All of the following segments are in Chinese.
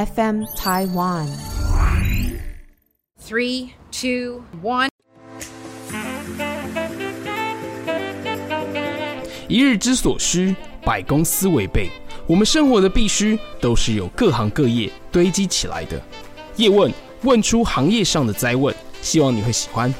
FM Taiwan。Three, two, one。一日之所需，百公司为备。我们生活的必须，都是由各行各业堆积起来的。叶问，问出行业上的灾问，希望你会喜欢。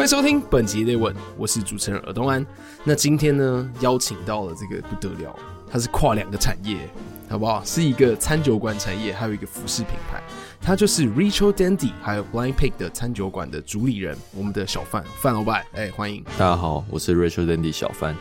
欢迎收听本集的业问，我是主持人尔东安。那今天呢，邀请到了这个不得了，它是跨两个产业，好不好？是一个餐酒馆产业，还有一个服饰品牌。他就是 Rachel Dandy 还有 Blind Pig 的餐酒馆的主理人，我们的小范范老板，哎、欸，欢迎！大家好，我是 Rachel Dandy 小范。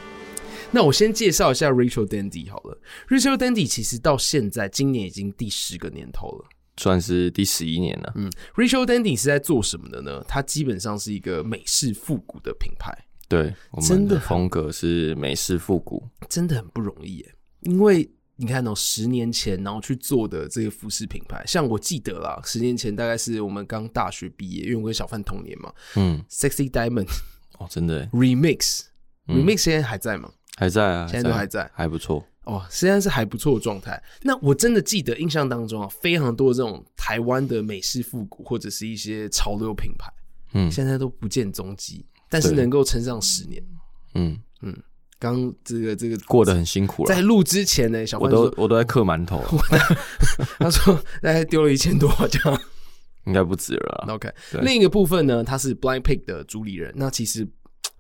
那我先介绍一下 Rachel Dandy 好了。，Rachel Dandy 其实到现在今年已经第十个年头了。算是第十一年了。嗯，Rachel Dandy 是在做什么的呢？它基本上是一个美式复古的品牌。对，我们的风格是美式复古，真的很不容易耶。因为你看哦，十年前然后去做的这个服饰品牌，像我记得啦，十年前大概是我们刚大学毕业，因为我跟小范同年嘛。嗯，Sexy Diamond 哦，真的 Remix，Remix、嗯、Remix 现在还在吗？还在啊，现在都还在，还不错。哦，实际上是还不错的状态。那我真的记得印象当中啊，非常多这种台湾的美式复古或者是一些潮流品牌，嗯，现在都不见踪迹。但是能够撑上十年，嗯嗯，刚这个这个过得很辛苦了。在录之前呢，小关我都我都在嗑馒头。他说大概丢了一千多，这样应该不止了。OK，另一个部分呢，他是 Blind Pig 的主理人，那其实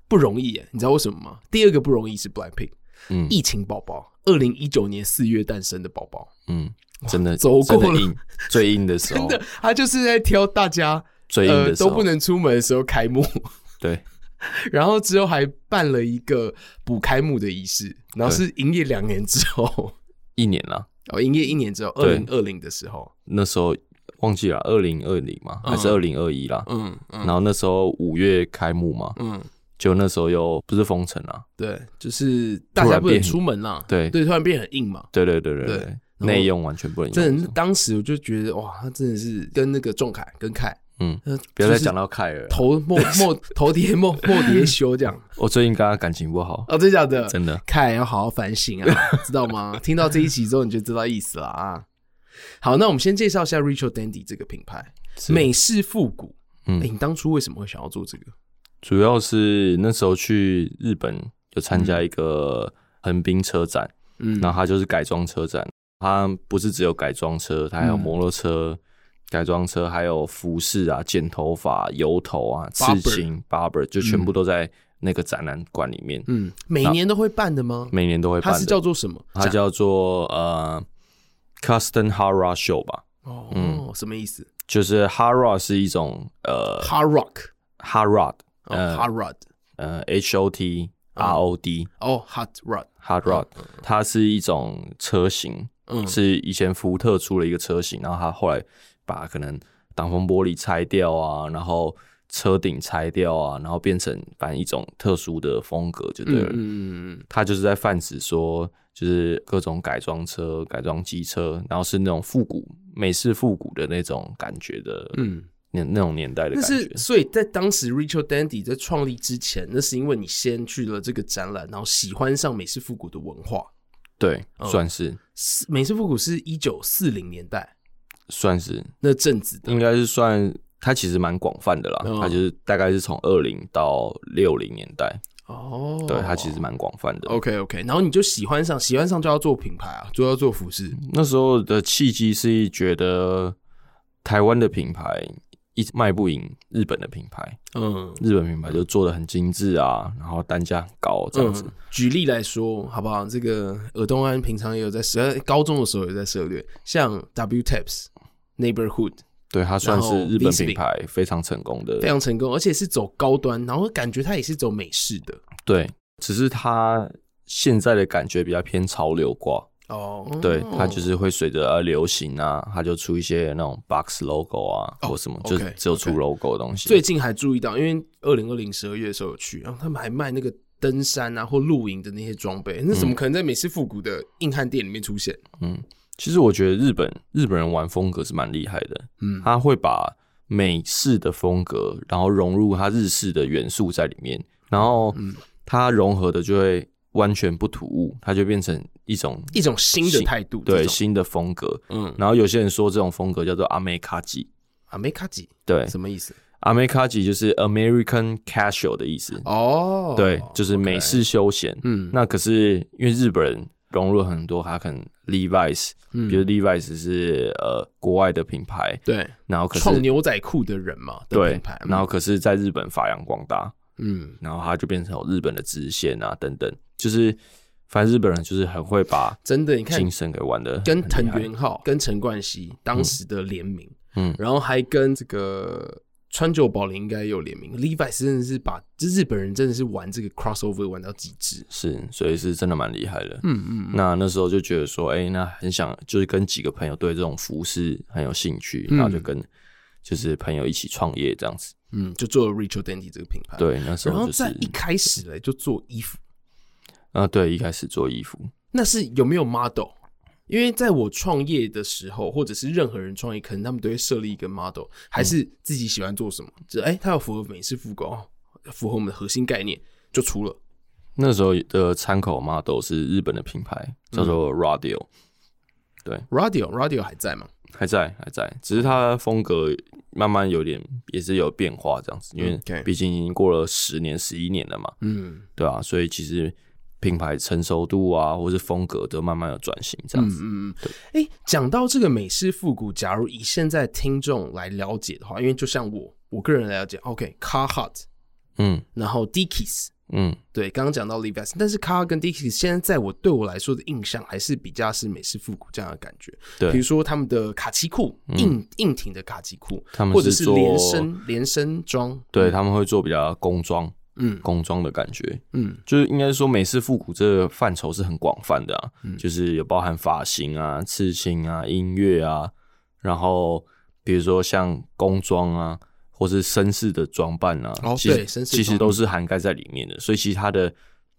不容易耶，你知道为什么吗？第二个不容易是 Blind Pig。嗯，疫情宝宝，二零一九年四月诞生的宝宝，嗯，真的走过了。硬最硬的时候，真的，他就是在挑大家最硬的时候、呃、都不能出门的时候开幕，对，然后之后还办了一个补开幕的仪式，然后是营业两年之后，一年了，哦，营业一年之后，二零二零的时候，那时候忘记了，二零二零嘛，还是二零二一啦，嗯，嗯，然后那时候五月开幕嘛，嗯。就那时候又不是封城啊，对，就是大家不能出门啦，对对，突然变很硬嘛，对对对对对，内用完全不能用。真的，当时我就觉得哇，他真的是跟那个仲恺跟凯，嗯，不要再讲到凯了，头莫 莫头叠莫莫叠修这样。我最近跟他感情不好哦，真的假的？真的，凯要好好反省啊，知道吗？听到这一集之后你就知道意思了啊。好，那我们先介绍一下 Richel Dandy 这个品牌，美式复古。嗯，你当初为什么会想要做这个？主要是那时候去日本有参加一个横滨车展，嗯，然后它就是改装车展，它不是只有改装车，它还有摩托车、嗯、改装车，还有服饰啊、剪头发、油头啊、刺青、barber，就全部都在那个展览馆里面。嗯，每年都会办的吗？每年都会办是叫做什么？它叫做呃，Custom Hard Rock Show 吧。哦，嗯，什么意思？就是 Hard Rock 是一种呃，Hard Rock，Hard Rock。呃，Hot Rod，呃，H O T R O D，哦，Hot Rod，Hot Rod，它是一种车型，嗯，是以前福特出了一个车型，然后它后来把可能挡风玻璃拆掉啊，然后车顶拆掉啊，然后变成反正一种特殊的风格就对了，嗯嗯嗯，它就是在泛指说，就是各种改装车、改装机车，然后是那种复古、美式复古的那种感觉的，嗯。那那种年代的感觉，但是所以在当时 Ritual Dandy 在创立之前，那是因为你先去了这个展览，然后喜欢上美式复古的文化。对，嗯、算是美式复古是一九四零年代，算是那阵子的，应该是算它其实蛮广泛的啦。它、嗯、就是大概是从二零到六零年代哦，对，它其实蛮广泛的。OK OK，然后你就喜欢上，喜欢上就要做品牌啊，就要做服饰。那时候的契机是觉得台湾的品牌。一直卖不赢日本的品牌，嗯，日本品牌就做的很精致啊，然后单价很高这样子。嗯、举例来说，好不好？这个尔东安平常也有在涉，高中的时候也在涉猎，像 W Tapes Neighborhood，对，它算是日本品牌非常成功的，非常成功，而且是走高端，然后感觉它也是走美式的，对，只是它现在的感觉比较偏潮流挂。哦、oh，对，它就是会随着流行啊，它就出一些那种 box logo 啊，oh, 或什么就只有出 logo 的东西。最近还注意到，因为二零二零十二月的时候有去，然后他们还卖那个登山啊或露营的那些装备，那怎么可能在美式复古的硬汉店里面出现？嗯，其实我觉得日本日本人玩风格是蛮厉害的，嗯，他会把美式的风格，然后融入他日式的元素在里面，然后它融合的就会完全不突兀，它就变成一种一种新的态度，对新的风格。嗯，然后有些人说这种风格叫做アメカジ，アメカジ，对，什么意思？アメカジ就是 American casual 的意思。哦，对，就是美式休闲。嗯，那可是因为日本人融入了很多，他可能 Levi's，比如 Levi's 是呃国外的品牌，对，然后可是创牛仔裤的人嘛，对，然后可是在日本发扬光大，嗯，然后他就变成有日本的支线啊等等，就是 反正日本人就是很会把真的你看精神给玩的，跟藤原浩、跟陈冠希当时的联名，嗯，然后还跟这个。川久保玲应该有联名，Levi's 真的是把这日本人真的是玩这个 crossover 玩到极致，是，所以是真的蛮厉害的。嗯嗯，那那时候就觉得说，哎、欸，那很想就是跟几个朋友对这种服饰很有兴趣，嗯、然后就跟就是朋友一起创业这样子。嗯，就做了 Ritual Dandy 这个品牌。对，那时候就是然后在一开始嘞就做衣服。啊，对，一开始做衣服，那是有没有 model？因为在我创业的时候，或者是任何人创业，可能他们都会设立一个 model，还是自己喜欢做什么，就哎、嗯，他要符合美式复古，符合我们的核心概念，就出了。那时候的参考 model 是日本的品牌，叫做 Radio、嗯。对，Radio Radio 还在吗？还在，还在，只是它风格慢慢有点也是有变化这样子，因为毕竟已经过了十年、十一年了嘛。嗯，对啊，所以其实。品牌成熟度啊，或是风格都慢慢的转型，这样子。嗯嗯对。哎、欸，讲到这个美式复古，假如以现在听众来了解的话，因为就像我我个人来了解，OK，Carhartt，、okay, 嗯，然后 Dickies，嗯，对，刚刚讲到 Levi's，但是 Carhartt 跟 Dickies 现在在我对我来说的印象还是比较是美式复古这样的感觉。对，比如说他们的卡其裤，硬硬挺的卡其裤，他们或者是连身连身装，对，他们会做比较工装。嗯，工装的感觉，嗯，就是应该说美式复古这个范畴是很广泛的啊，嗯，就是有包含发型啊、刺青啊、音乐啊，然后比如说像工装啊，或是绅士的装扮啊，哦，其实对，其实都是涵盖在里面的，所以其他的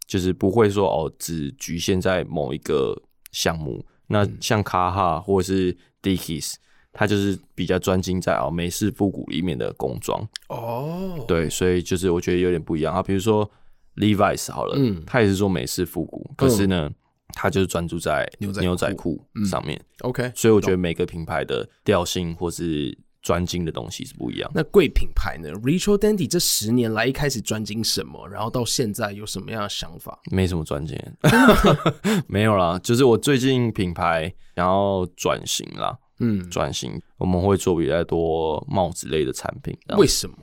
就是不会说哦，只局限在某一个项目。那像卡哈或者是 Dickies。他就是比较专精在啊美式复古里面的工装哦，对，所以就是我觉得有点不一样啊。比如说 Levi's 好了，嗯，他也是做美式复古，可是呢，他就是专注在牛仔裤上面。OK，所以我觉得每个品牌的调性或是专精的东西是不一样。那贵品牌呢？Richel Dandy 这十年来一开始专精什么？然后到现在有什么样的想法？没什么专精，没有啦，就是我最近品牌然后转型啦。嗯，转型我们会做比较多帽子类的产品。为什么？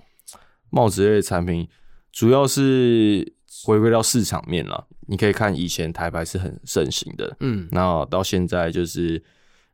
帽子类的产品主要是回归到市场面了。你可以看以前台牌是很盛行的，嗯，那到现在就是，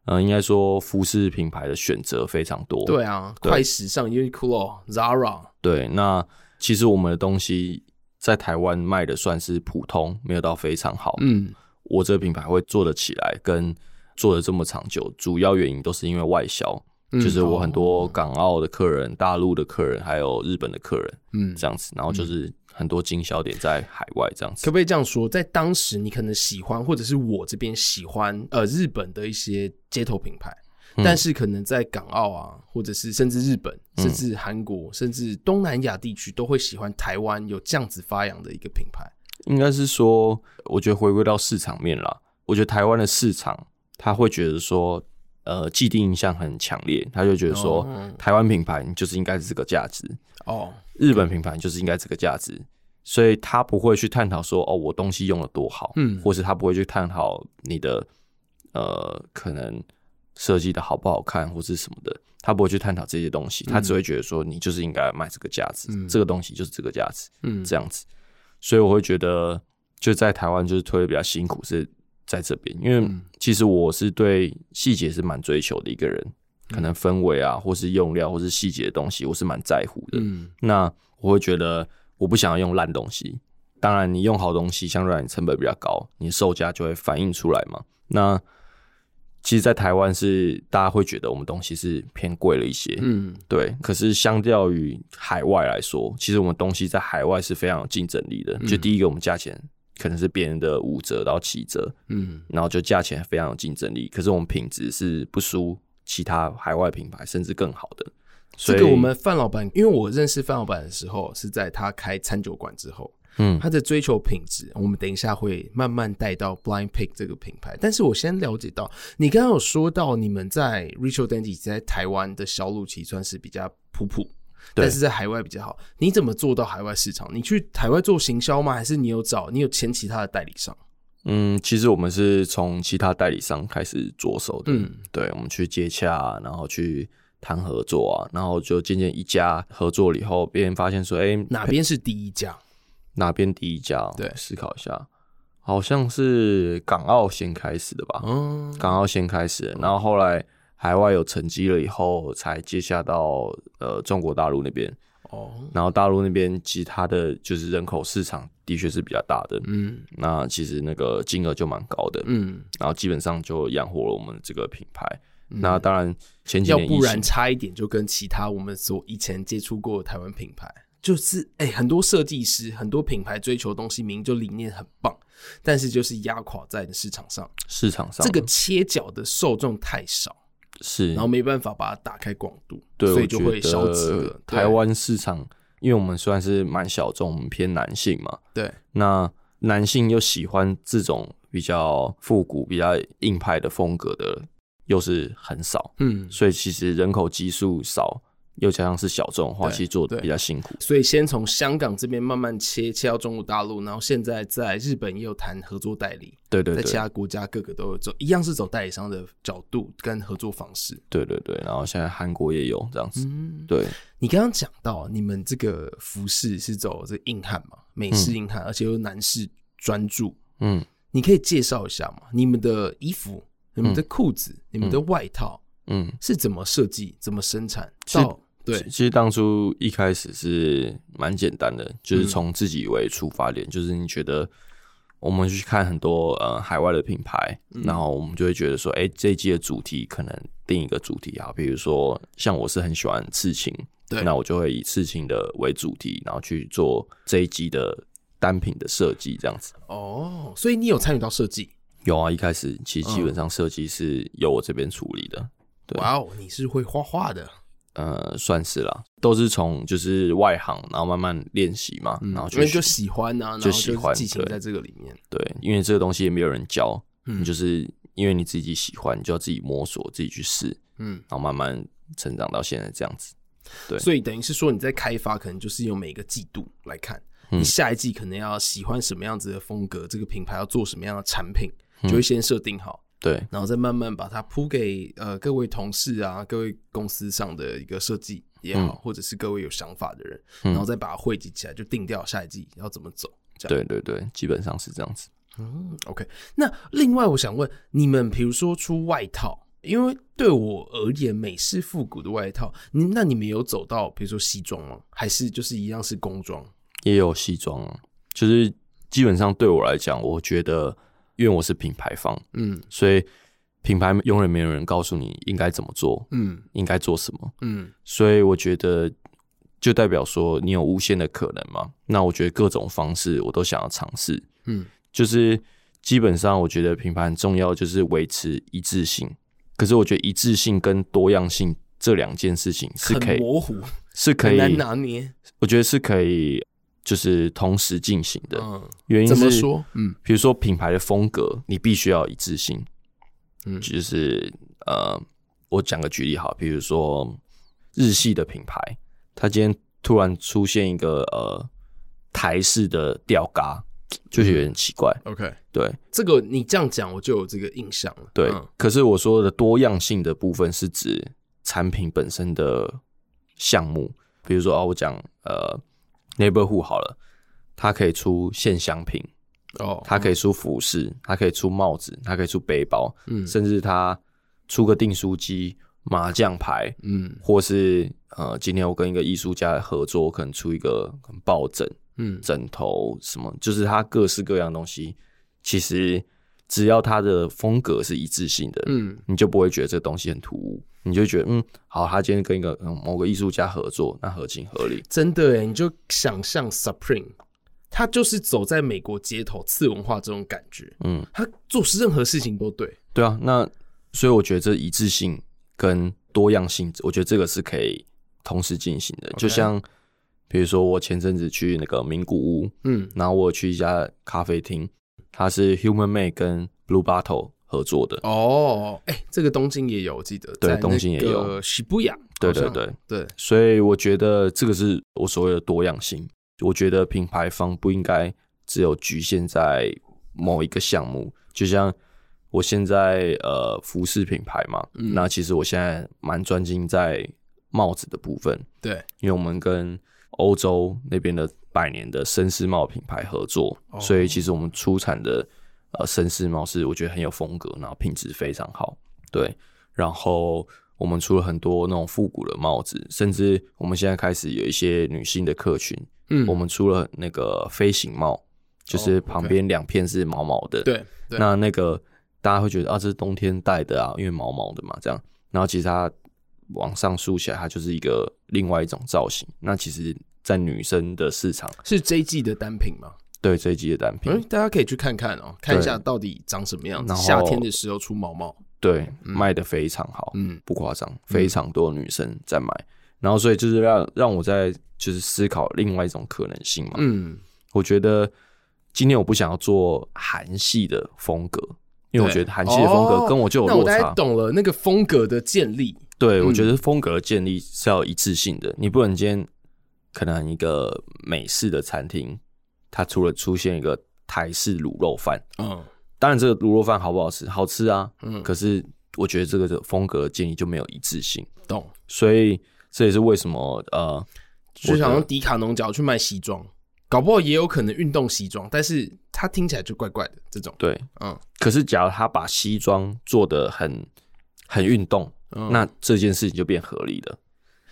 嗯、呃，应该说服饰品牌的选择非常多。对啊，对快时尚，Uniqlo、Zara。对，那其实我们的东西在台湾卖的算是普通，没有到非常好。嗯，我这个品牌会做得起来，跟做的这么长久，主要原因都是因为外销，嗯、就是我很多港澳的客人、大陆的客人，还有日本的客人，嗯，这样子，然后就是很多经销点在海外，这样子。可不可以这样说，在当时你可能喜欢，或者是我这边喜欢，呃，日本的一些街头品牌，嗯、但是可能在港澳啊，或者是甚至日本，甚至韩国，嗯、甚至东南亚地区，都会喜欢台湾有这样子发扬的一个品牌。应该是说，我觉得回归到市场面啦，我觉得台湾的市场。他会觉得说，呃，既定印象很强烈，他就觉得说，台湾品牌就是应该是这个价值哦，日本品牌就是应该这个价值，所以他不会去探讨说，哦，我东西用的多好，嗯，或是他不会去探讨你的，呃，可能设计的好不好看，或是什么的，他不会去探讨这些东西，他只会觉得说，你就是应该卖这个价值，嗯，这个东西就是这个价值，嗯，这样子，所以我会觉得，就在台湾就是推的比较辛苦是。在这边，因为其实我是对细节是蛮追求的一个人，嗯、可能氛围啊，或是用料，或是细节的东西，我是蛮在乎的。嗯，那我会觉得我不想要用烂东西。当然，你用好东西，相对来你成本比较高，你售价就会反映出来嘛。那其实，在台湾是大家会觉得我们东西是偏贵了一些，嗯，对。可是相较于海外来说，其实我们东西在海外是非常有竞争力的。就第一个，我们价钱。可能是别人的五折到七折，嗯，然后就价钱非常有竞争力，可是我们品质是不输其他海外品牌，甚至更好的。这个我们范老板，因为我认识范老板的时候是在他开餐酒馆之后，嗯，他的追求品质，我们等一下会慢慢带到 Blind Pig 这个品牌。但是我先了解到，你刚刚有说到你们在 richard andy 在台湾的销路其实算是比较普普，但是在海外比较好。你怎么做到海外市场？你去海外做行销吗？还是你有找你有签其他的代理商？嗯，其实我们是从其他代理商开始着手的。嗯，对，我们去接洽，然后去。谈合作啊，然后就渐渐一家合作了以后，别人发现说：“哎、欸，哪边是第一家？哪边第一家？”对，思考一下，好像是港澳先开始的吧？嗯，港澳先开始，然后后来海外有成绩了以后，才接下到呃中国大陆那边。哦，然后大陆那边其他的就是人口市场的确是比较大的。嗯，那其实那个金额就蛮高的。嗯，然后基本上就养活了我们这个品牌。那当然，前几年要不然差一点就跟其他我们所以前接触过的台湾品牌，就是哎、欸，很多设计师、很多品牌追求的东西，明明就理念很棒，但是就是压垮在市场上。市场上这个切角的受众太少，是，然后没办法把它打开广度，对，所以就会消极了。台湾市场，因为我们虽然是蛮小众，偏男性嘛，对，那男性又喜欢这种比较复古、比较硬派的风格的。又是很少，嗯，所以其实人口基数少，又加上是小众的话，其实做的比较辛苦。所以先从香港这边慢慢切切到中国大陆，然后现在在日本也有谈合作代理，对对，对，在其他国家各个都有走，一样是走代理商的角度跟合作方式。对对对，然后现在韩国也有这样子。嗯，对。你刚刚讲到你们这个服饰是走这硬汉嘛，美式硬汉，嗯，而且又男士专注。嗯，你可以介绍一下吗？你们的衣服？你们的裤子、嗯、你们的外套，嗯，是怎么设计、怎么生产？到对，其实当初一开始是蛮简单的，就是从自己为出发点、嗯，就是你觉得我们去看很多呃海外的品牌、嗯，然后我们就会觉得说，哎、欸，这一季的主题可能定一个主题啊，比如说像我是很喜欢刺青，对，那我就会以刺青的为主题，然后去做这一季的单品的设计，这样子。哦，所以你有参与到设计？有啊，一开始其实基本上设计是由我这边处理的。哇哦，你是会画画的？呃，算是啦，都是从就是外行，然后慢慢练习嘛，嗯、然后就因为就喜欢啊，就喜欢，激情在这个里面对。对，因为这个东西也没有人教，嗯，你就是因为你自己喜欢，你就要自己摸索，自己去试，嗯，然后慢慢成长到现在这样子。对，所以等于是说你在开发，可能就是用每个季度来看，你下一季可能要喜欢什么样子的风格，这个品牌要做什么样的产品。就会先设定好，嗯，对，然后再慢慢把它铺给呃各位同事啊，各位公司上的一个设计也好，嗯，或者是各位有想法的人，嗯，然后再把它汇集起来，就定掉下一季要怎么走。这样。对对对，基本上是这样子。嗯，OK。那另外我想问你们，比如说出外套，因为对我而言，美式复古的外套，你那你们有走到比如说西装吗？还是就是一样是工装？也有西装啊，就是基本上对我来讲，我觉得。因为我是品牌方，嗯，所以品牌永远没有人告诉你应该怎么做，嗯，应该做什么，嗯，所以我觉得就代表说你有无限的可能嘛。那我觉得各种方式我都想要尝试，嗯，就是基本上我觉得品牌很重要，就是维持一致性。可是我觉得一致性跟多样性这两件事情是可以模糊，是可以拿捏。我觉得是可以。就是同时进行的，原因是怎么说？嗯，比如说品牌的风格，你必须要一致性。嗯，就是呃，我讲个举例好，比如说日系的品牌，它今天突然出现一个呃台式的吊嘎，就是有点奇怪。OK，对，这个你这样讲，我就有这个印象了。对，可是我说的多样性的部分是指产品本身的项目，比如说啊，我讲呃。Neighborhood 好了，它可以出线香品哦，它可以出服饰，它可以出帽子，它可以出背包，嗯，甚至它出个订书机、麻将牌，嗯，或是呃，今天我跟一个艺术家合作，我可能出一个抱枕，嗯，枕头什么，就是它各式各样的东西，其实只要它的风格是一致性的，嗯，你就不会觉得这个东西很突兀。你就觉得嗯好，他今天跟一个嗯某个艺术家合作，那合情合理。真的诶，你就想象 Supreme，他就是走在美国街头次文化这种感觉，嗯，他做事任何事情都对。对啊，那所以我觉得这一致性跟多样性，我觉得这个是可以同时进行的。就像比如说，我前阵子去那个名古屋，嗯，然后我去一家咖啡厅，它是 Human Made 跟 Blue Bottle 合作的。哦，哎、欸，这个东京也有，我记得对，东京也有。西布雅，对对对对。所以我觉得这个是我所谓的多样性。我觉得品牌方不应该只有局限在某一个项目，就像我现在呃服饰品牌嘛，嗯、那其实我现在蛮专精在帽子的部分。对，因为我们跟欧洲那边的百年的绅士帽品牌合作，哦、所以其实我们出产的呃绅士帽是我觉得很有风格，然后品质非常好。对，然后我们出了很多那种复古的帽子，甚至我们现在开始有一些女性的客群。嗯，我们出了那个飞行帽，就是旁边两片是毛毛的。对，对，那那个大家会觉得啊，这是冬天戴的啊，因为毛毛的嘛，这样。然后其实它往上竖起来，它就是一个另外一种造型。那其实，在女生的市场是这一季的单品吗？对，这一季的单品。嗯，大家可以去看看哦，看一下到底长什么样子。夏天的时候出毛毛，对，嗯、卖的非常好，嗯，不夸张，非常多女生在买。嗯、然后，所以就是让让我在。就是思考另外一种可能性嘛。嗯，我觉得今天我不想要做韩系的风格，因为我觉得韩系的风格跟我就有落差。哦、那我懂了那个风格的建立。对，我觉得风格的建立是要一致性的。嗯、你不能今天可能一个美式的餐厅，它除了出现一个台式卤肉饭，嗯，当然这个卤肉饭好不好吃？好吃啊。嗯，可是我觉得这个的风格建议就没有一致性。懂。所以这也是为什么呃。就想用迪卡侬角去卖西装，搞不好也有可能运动西装，但是它听起来就怪怪的这种。对，嗯。可是假如他把西装做的很很运动，嗯，那这件事情就变合理了。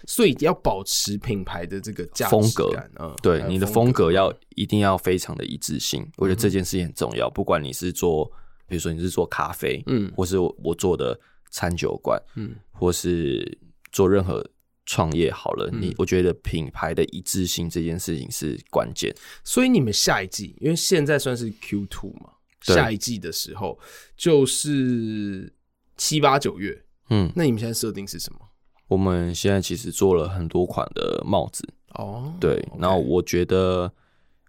所以要保持品牌的这个价值风格，嗯，对，你的风格要一定要非常的一致性。我觉得这件事情很重要。不管你是做，比如说你是做咖啡，嗯，或是我做的餐酒馆，嗯，或是做任何。创业好了，你我觉得品牌的一致性这件事情是关键。所以你们下一季，因为现在算是 Q two 嘛，下一季的时候就是七八九月。嗯，那你们现在设定是什么？我们现在其实做了很多款的帽子哦，对。然后我觉得，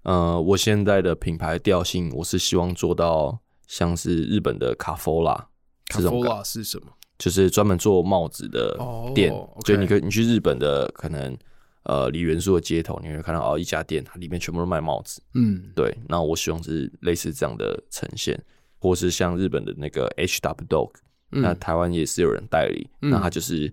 呃，我现在的品牌调性，我是希望做到像是日本的卡佛拉。卡佛拉是什么？就是专门做帽子的店，oh, 以你可以你去日本的可能呃梨元素的街头，你会看到哦一家店，它里面全部都卖帽子。嗯，对。那我希望是类似这样的呈现，或是像日本的那个 HW Dog，嗯，那台湾也是有人代理，嗯，那它就是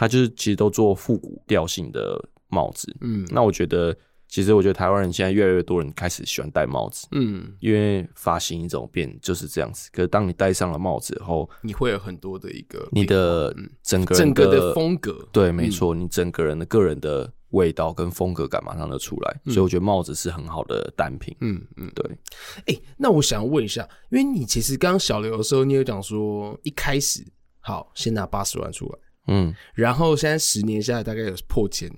他就是其实都做复古调性的帽子。嗯，那我觉得。其实我觉得台湾人现在越来越多人开始喜欢戴帽子，嗯，因为发型一种变就是这样子。可是当你戴上了帽子后，你会有很多的一个你的整个整个的风格，对，没错，你整个人的个人的味道跟风格感马上就出来。所以我觉得帽子是很好的单品，嗯嗯，对。哎，那我想要问一下，因为你其实刚刚小刘的时候，你有讲说一开始好先拿八十万出来，嗯，然后现在十年下来大概有破千。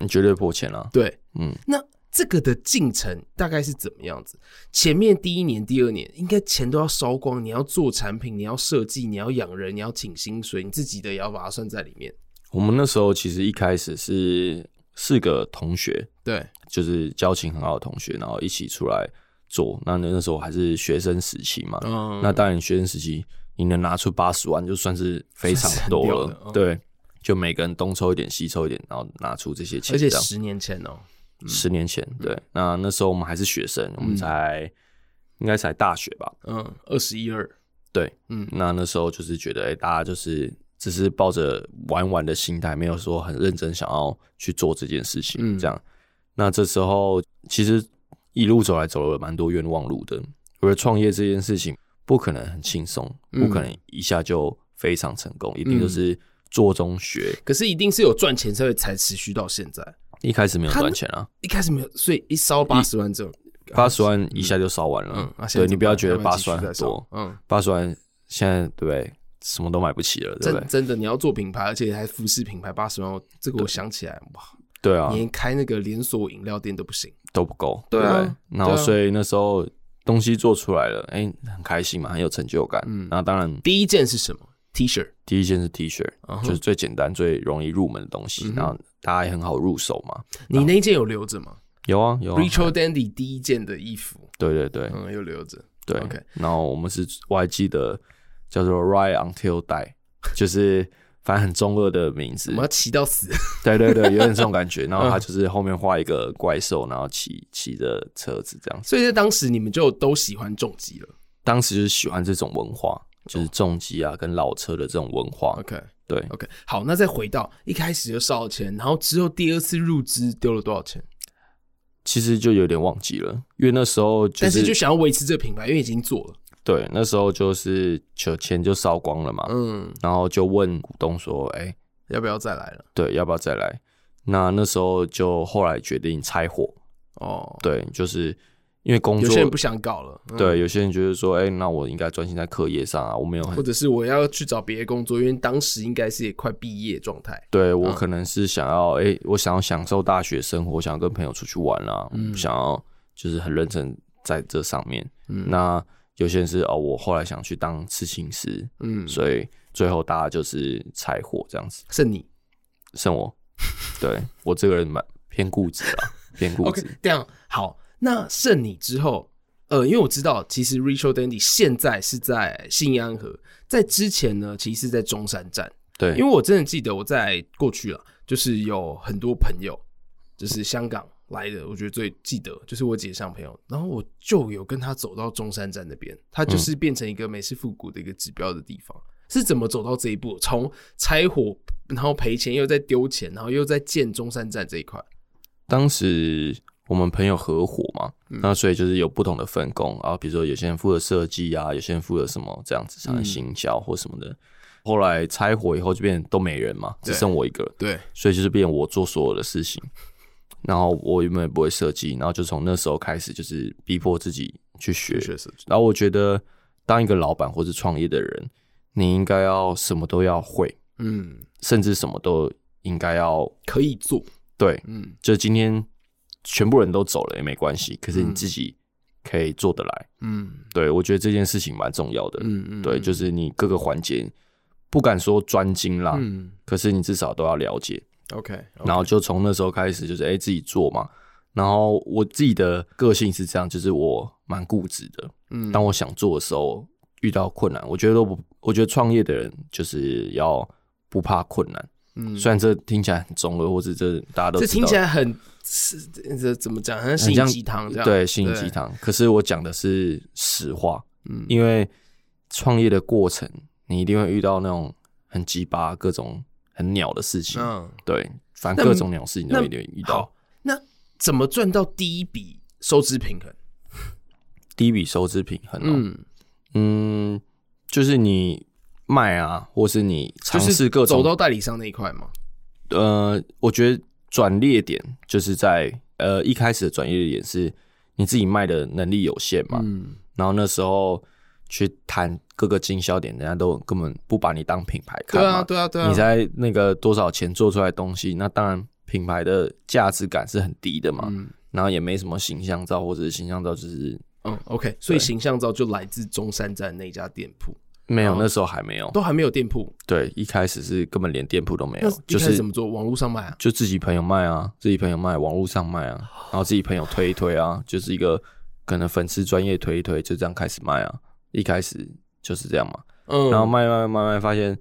你绝对破千了，对，嗯，那这个的进程大概是怎么样子？前面第一年、第二年，应该钱都要烧光，你要做产品，你要设计，你要养人，你要请薪水，你自己的也要把它算在里面。我们那时候其实一开始是四个同学，对，就是交情很好的同学，然后一起出来做。那那时候还是学生时期嘛，嗯，那当然学生时期你能拿出八十万，就算是非常多了，嗯、对。就每个人东抽一点，西抽一点，然后拿出这些钱。而且十年前哦、十年前，对，那那时候我们还是学生，我们才、嗯、应该才大学吧，嗯，二十一二，对，嗯，那那时候就是觉得，哎、欸，大家就是只是抱着玩玩的心态，没有说很认真想要去做这件事情，嗯、这样。那这时候其实一路走来走了蛮多冤枉路的，我觉得创业这件事情不可能很轻松，不可能一下就非常成功，嗯、一定就是。做中学，可是一定是有赚钱才会才持续到现在。一开始没有赚钱啊，一开始没有，所以一烧八十万这种，八十万一下就烧完了。嗯，对你不要觉得八十万很多，嗯，八十万现在对不对？什么都买不起了，对不对？真的，你要做品牌，而且还服饰品牌，八十万，这个我想起来哇，对啊，连开那个连锁饮料店都不行，都不够，对啊。对然后所以那时候东西做出来了，哎、欸，很开心嘛，很有成就感。嗯，然后当然第一件是什么？T 恤，第一件是 T 恤，uh huh. 就是最简单、最容易入门的东西。Uh. 然后大家也很好入手嘛。你那件有留着吗？有啊有啊，Retro Dandy 第一件的衣服，对对对，嗯，有留着。对，OK。然后我们是我还记得叫做 Ride Until Die，就是。反正很中二的名字，我们要骑到死。对对对，有点这种感觉。然后他就是后面画一个怪兽，然后骑骑着车子这样子。所以在当时你们就都喜欢重机了。当时就是喜欢这种文化，就是重机啊跟老车的这种文化。OK，对，OK。好，那再回到一开始就烧了钱，然后之后第二次入资丢了多少钱？其实就有点忘记了，因为那时候就是，但是就想要维持这个品牌，因为已经做了。对，那时候就是钱就烧光了嘛，嗯，然后就问股东说：“哎、欸，要不要再来了？”对，要不要再来？那那时候就后来决定拆伙哦。对，就是因为工作，有些人不想搞了。嗯、对，有些人觉得说：“哎、欸，那我应该专心在课业上啊，我没有很……或者是我要去找别的工作，因为当时应该是也快毕业状态。对我可能是想要，哎、欸，我想要享受大学生活，想要跟朋友出去玩啊，嗯、想要就是很认真在这上面。嗯，那。有些人是哦，我后来想去当刺青师，嗯，所以最后大家就是柴火这样子。剩你，剩我，对我这个人蛮偏固执啊，偏固执。这样好。那剩你之后，呃，因为我知道其实 Rachel Dandy 现在是在信安河，在之前呢，其实是在中山站。对，因为我真的记得我在过去了，就是有很多朋友，就是香港。来的，我觉得最记得就是我姐上朋友，然后我就有跟他走到中山站那边，他就是变成一个美式复古的一个指标的地方。嗯、是怎么走到这一步？从拆伙，然后赔钱，又在丢钱，然后又在建中山站这一块。当时我们朋友合伙嘛，嗯、那所以就是有不同的分工，然后比如说有些人负责设计啊，有些人负责什么这样子，像行销或什么的。嗯、后来拆伙以后就变都没人嘛，只剩我一个，对，所以就是变我做所有的事情。然后我原本也不会设计，然后就从那时候开始，就是逼迫自己去学。学设计。然后我觉得，当一个老板或是创业的人，你应该要什么都要会，嗯，甚至什么都应该要可以做。对，嗯，就今天全部人都走了也没关系，可是你自己可以做得来，嗯，对，我觉得这件事情蛮重要的，嗯嗯，对，就是你各个环节不敢说专精啦，嗯，可是你至少都要了解。OK，, okay. 然后就从那时候开始，就是哎、欸、自己做嘛。然后我自己的个性是这样，就是我蛮固执的。嗯，当我想做的时候，遇到困难，我觉得都不，我觉得创业的人就是要不怕困难。嗯，虽然这听起来很中二，或者这大家都这听起来很是这怎么讲，很像心灵鸡汤这样。对，心灵鸡汤。可是我讲的是实话。嗯，因为创业的过程，你一定会遇到那种很鸡巴各种。很鸟的事情，嗯，对，反正各种鸟事情都一定遇到。那怎么赚到第一笔收支平衡？第一笔收支平衡，嗯嗯，就是你卖啊，或是你尝试各种走到代理商那一块嘛？呃，我觉得转捩点就是在呃一开始的转捩点是你自己卖的能力有限嘛，嗯，然后那时候。去谈各个经销点，人家都根本不把你当品牌看嘛。对啊，对啊，对啊。你在那个多少钱做出来的东西，那当然品牌的价值感是很低的嘛。嗯。然后也没什么形象照，或者是形象照就是嗯，OK。所以形象照就来自中山站那家店铺。没有，那时候还没有，都还没有店铺。对，一开始是根本连店铺都没有。就是怎么做？网络上卖啊？就自己朋友卖啊，自己朋友卖，网络上卖啊，然后自己朋友推一推啊，就是一个可能粉丝专业推一推，就这样开始卖啊。一开始就是这样嘛，嗯，然后慢慢慢慢，发现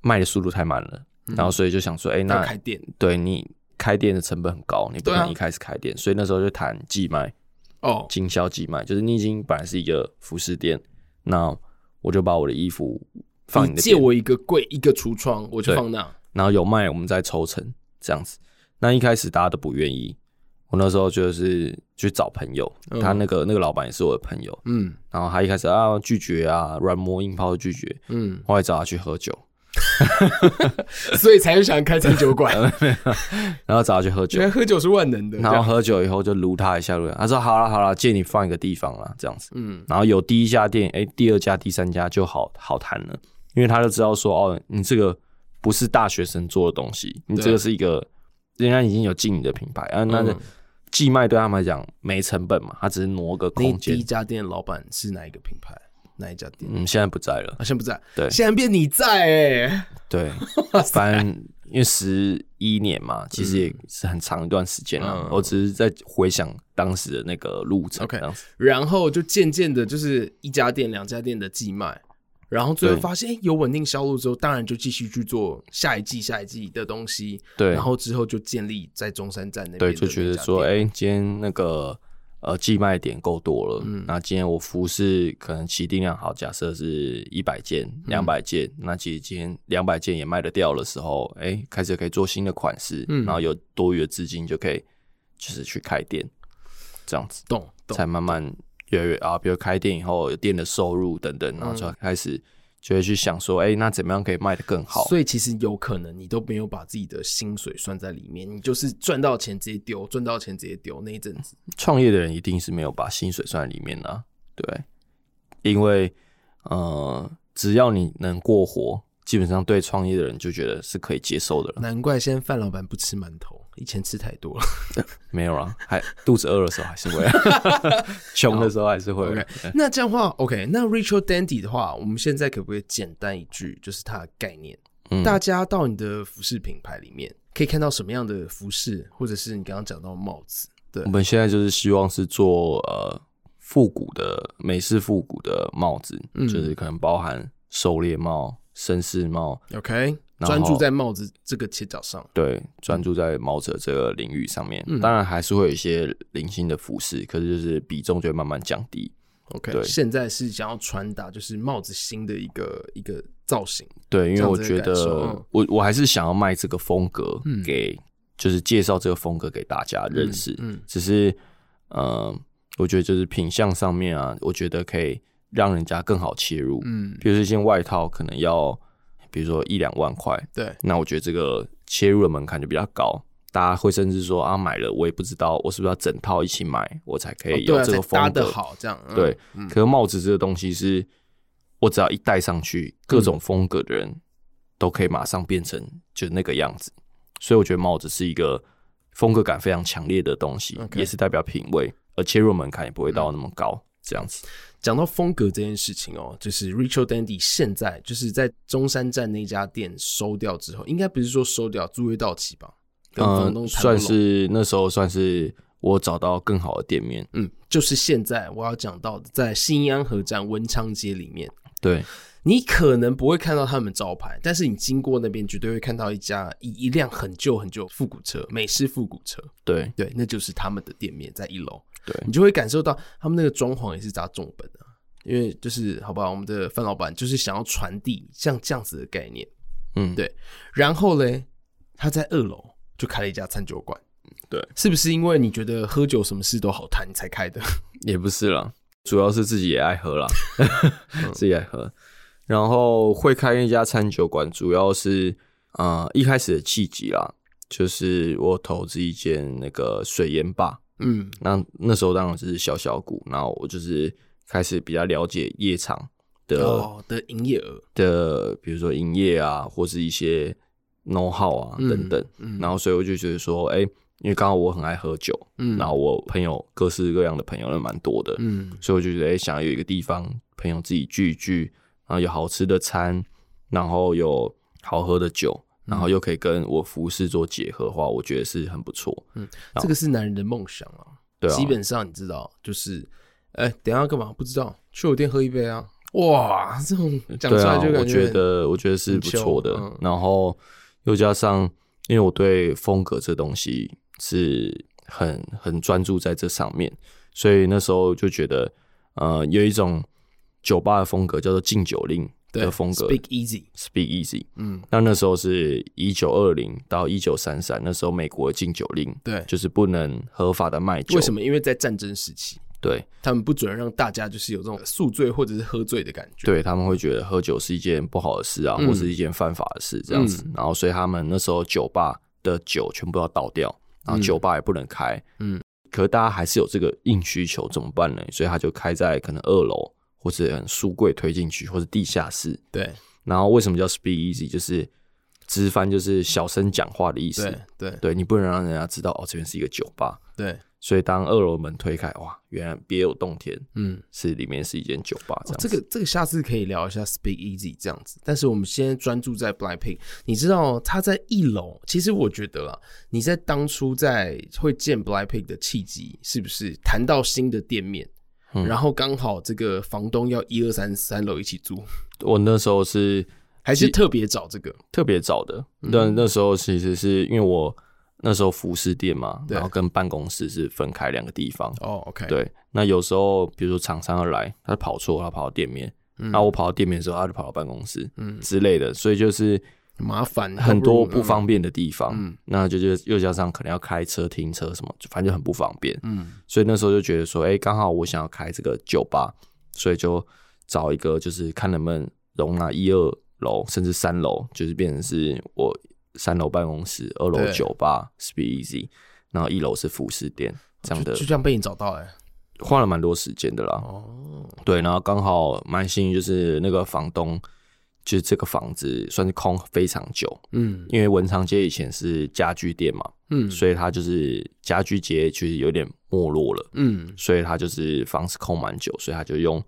卖的速度太慢了，嗯、然后所以就想说，哎、欸，那开店，对你开店的成本很高，你不可能一开始开店，啊、所以那时候就谈寄卖，哦，经销寄卖，就是你已经本来是一个服饰店，那我就把我的衣服放你的，你借我一个柜，一个橱窗，我就放那，然后有卖，我们再抽成这样子。那一开始大家都不愿意。我那时候就是去找朋友，嗯、他那个那个老板也是我的朋友，嗯，然后他一开始啊拒绝啊软磨硬泡的拒绝，嗯，后来找他去喝酒 所以才会想开成酒馆，然后找他去喝酒，原来喝酒是万能的，然后喝酒以后就撸他一下，撸他说好了好了，借你放一个地方了，这样子，嗯，然后有第一家店，哎、欸，第二家、第三家就好好谈了，因为他就知道说哦，你这个不是大学生做的东西，你这个是一个人家已经有进你的品牌啊，那寄卖对他们来讲没成本嘛，他只是挪个空间。第一家店的老板是哪一个品牌？哪一家店？嗯，现在不在了。啊，现在不在。对，现在变你在哎、欸。对，反正因为十一年嘛，其实也是很长一段时间了。嗯、我只是在回想当时的那个路程。OK，然后就渐渐的，就是一家店、两家店的寄卖，然后最后发现，哎，有稳定销路之后，当然就继续去做下一季、下一季的东西。对，然后之后就建立在中山站那边。对，就觉得说，哎，今天那个。呃，寄卖点够多了，嗯，那今天我服饰可能起订量好，假设是一百件、两百件，嗯，那其实今天两百件也卖得掉的时候，哎，欸，开始可以做新的款式，嗯，然后有多余的资金就可以就是去开店，这样子，懂，才慢慢越来越啊，比如开店以后有店的收入等等，然后就开始。就会去想说，哎、欸，那怎么样可以卖得更好？所以其实有可能你都没有把自己的薪水算在里面，你就是赚到钱直接丢，赚到钱直接丢那一阵子。创业的人一定是没有把薪水算在里面的、啊，对，因为呃，只要你能过活，基本上对创业的人就觉得是可以接受的了。难怪现在范老板不吃馒头。以前吃太多了，没有啊，还肚子饿的时候还是会，穷的时候还是会。OK，那这样的话，OK，那 Ritual Dandy 的话，我们现在可不可以简单一句，就是它的概念？嗯，大家到你的服饰品牌里面，可以看到什么样的服饰，或者是你刚刚讲到帽子？对，我们现在就是希望是做呃复古的美式复古的帽子，嗯，就是可能包含狩猎帽、绅士帽。OK。专注在帽子这个切角上，对，专注在帽子这个领域上面。嗯、当然还是会有一些零星的服饰，可是就是比重就会慢慢降低。OK，对，现在是想要传达就是帽子新的一个一个造型。对，因为我觉得我我还是想要卖这个风格给，嗯、就是介绍这个风格给大家认识。嗯，嗯只是呃，我觉得就是品相上面啊，我觉得可以让人家更好切入。嗯，比如说一件外套可能要。比如说一两万块，对，那我觉得这个切入的门槛就比较高，大家会甚至说啊，买了我也不知道我是不是要整套一起买，我才可以有这个风格，哦啊、搭得好这样。嗯、对，嗯、可是帽子这个东西是，我只要一戴上去，各种风格的人都可以马上变成就那个样子，所以我觉得帽子是一个风格感非常强烈的东西也是代表品味，而切入门槛也不会到那么高，嗯、这样子。讲到风格这件事情哦，就是 Ritual Dandy 现在就是在中山站那家店收掉之后，应该不是说收掉，租约到期吧？跟房东谈，算是那时候算是我找到更好的店面。嗯，就是现在我要讲到的，在新安河站文昌街里面，对，你可能不会看到他们招牌，但是你经过那边绝对会看到一家一一辆很旧很旧复古车，美式复古车。对对，那就是他们的店面在一楼。对，你就会感受到他们那个装潢也是砸重本的，因为就是好不好？我们的范老板就是想要传递像这样子的概念，嗯，对。然后嘞，他在二楼就开了一家餐酒馆，对，是不是因为你觉得喝酒什么事都好谈你才开的？也不是啦，主要是自己也爱喝啦，自己爱喝。然后会开一家餐酒馆，主要是啊、呃，一开始的契机啦，就是我投资一间那个水烟吧。嗯，那那时候当然只是小小股，然后我就是开始比较了解夜场的、哦、的营业额。的，比如说营业啊，或是一些 know how 啊等等，然后所以我就觉得说，哎、欸，因为刚好我很爱喝酒，嗯，然后我朋友各式各样的朋友也蛮多的，嗯，所以我就觉得，哎、欸，想要有一个地方朋友自己聚一聚，然后有好吃的餐，然后有好喝的酒。然后又可以跟我服饰做结合的话，我觉得是很不错。嗯，这个是男人的梦想啊。对啊，基本上你知道，就是，哎，等一下干嘛？不知道，去我店喝一杯啊！哇，这种讲出来就感觉，我觉得我觉得是不错的。嗯、然后又加上，因为我对风格这东西是很很专注在这上面，所以那时候就觉得，呃，有一种酒吧的风格叫做禁酒令。的风格，Speak Easy，Speak Easy，嗯，那那时候是一九二零到一九三三，那时候美国的禁酒令，对，就是不能合法的卖酒。为什么？因为在战争时期，对，他们不准让大家就是有这种宿醉或者是喝醉的感觉，对，他们会觉得喝酒是一件不好的事啊，嗯、或是一件犯法的事这样子。嗯、然后，所以他们那时候酒吧的酒全部要倒掉，然后酒吧也不能开，嗯，可是大家还是有这个硬需求，怎么办呢？所以他就开在可能二楼。或者书柜推进去，或者地下室。对。然后为什么叫 Speak Easy？就是直翻就是小声讲话的意思。对对，对，你不能让人家知道哦，这边是一个酒吧。对。所以当二楼门推开，哇，原来别有洞天，嗯，是里面是一间酒吧这样、哦。这个这个下次可以聊一下 Speak Easy 这样子，但是我们先专注在 Blackpink。你知道他在一楼，其实我觉得啦，你在当初在会见 Blackpink 的契机，是不是谈到新的店面，嗯、然后刚好这个房东要一二三三楼一起租，我那时候是还是特别找这个？特别找的，但、嗯、那时候其实是因为我。那时候服饰店嘛，然后跟办公室是分开两个地方。哦，OK。对，那有时候比如说厂商要来，他跑错，他跑到店面，那、嗯、我跑到店面的时候，他就跑到办公室，嗯。之类的，所以就是麻烦很多不方便的地方。嗯，那就就又加上可能要开车停车什么，反正就很不方便。嗯，所以那时候就觉得说，哎、欸，刚好我想要开这个酒吧，所以就找一个，就是看能不能容纳一二楼甚至三楼，就是变成是我。三楼办公室，二楼酒吧，Speak Easy，然后一楼是服饰店，这样的就，就这样被你找到哎、欸，花了蛮多时间的啦。哦，对，然后刚好蛮幸运，就是那个房东，就是这个房子算是空非常久，嗯，因为文昌街以前是家具店嘛，嗯，所以它就是家具街，就是有点没落了，嗯，所以它就是房子空蛮久，所以他就用。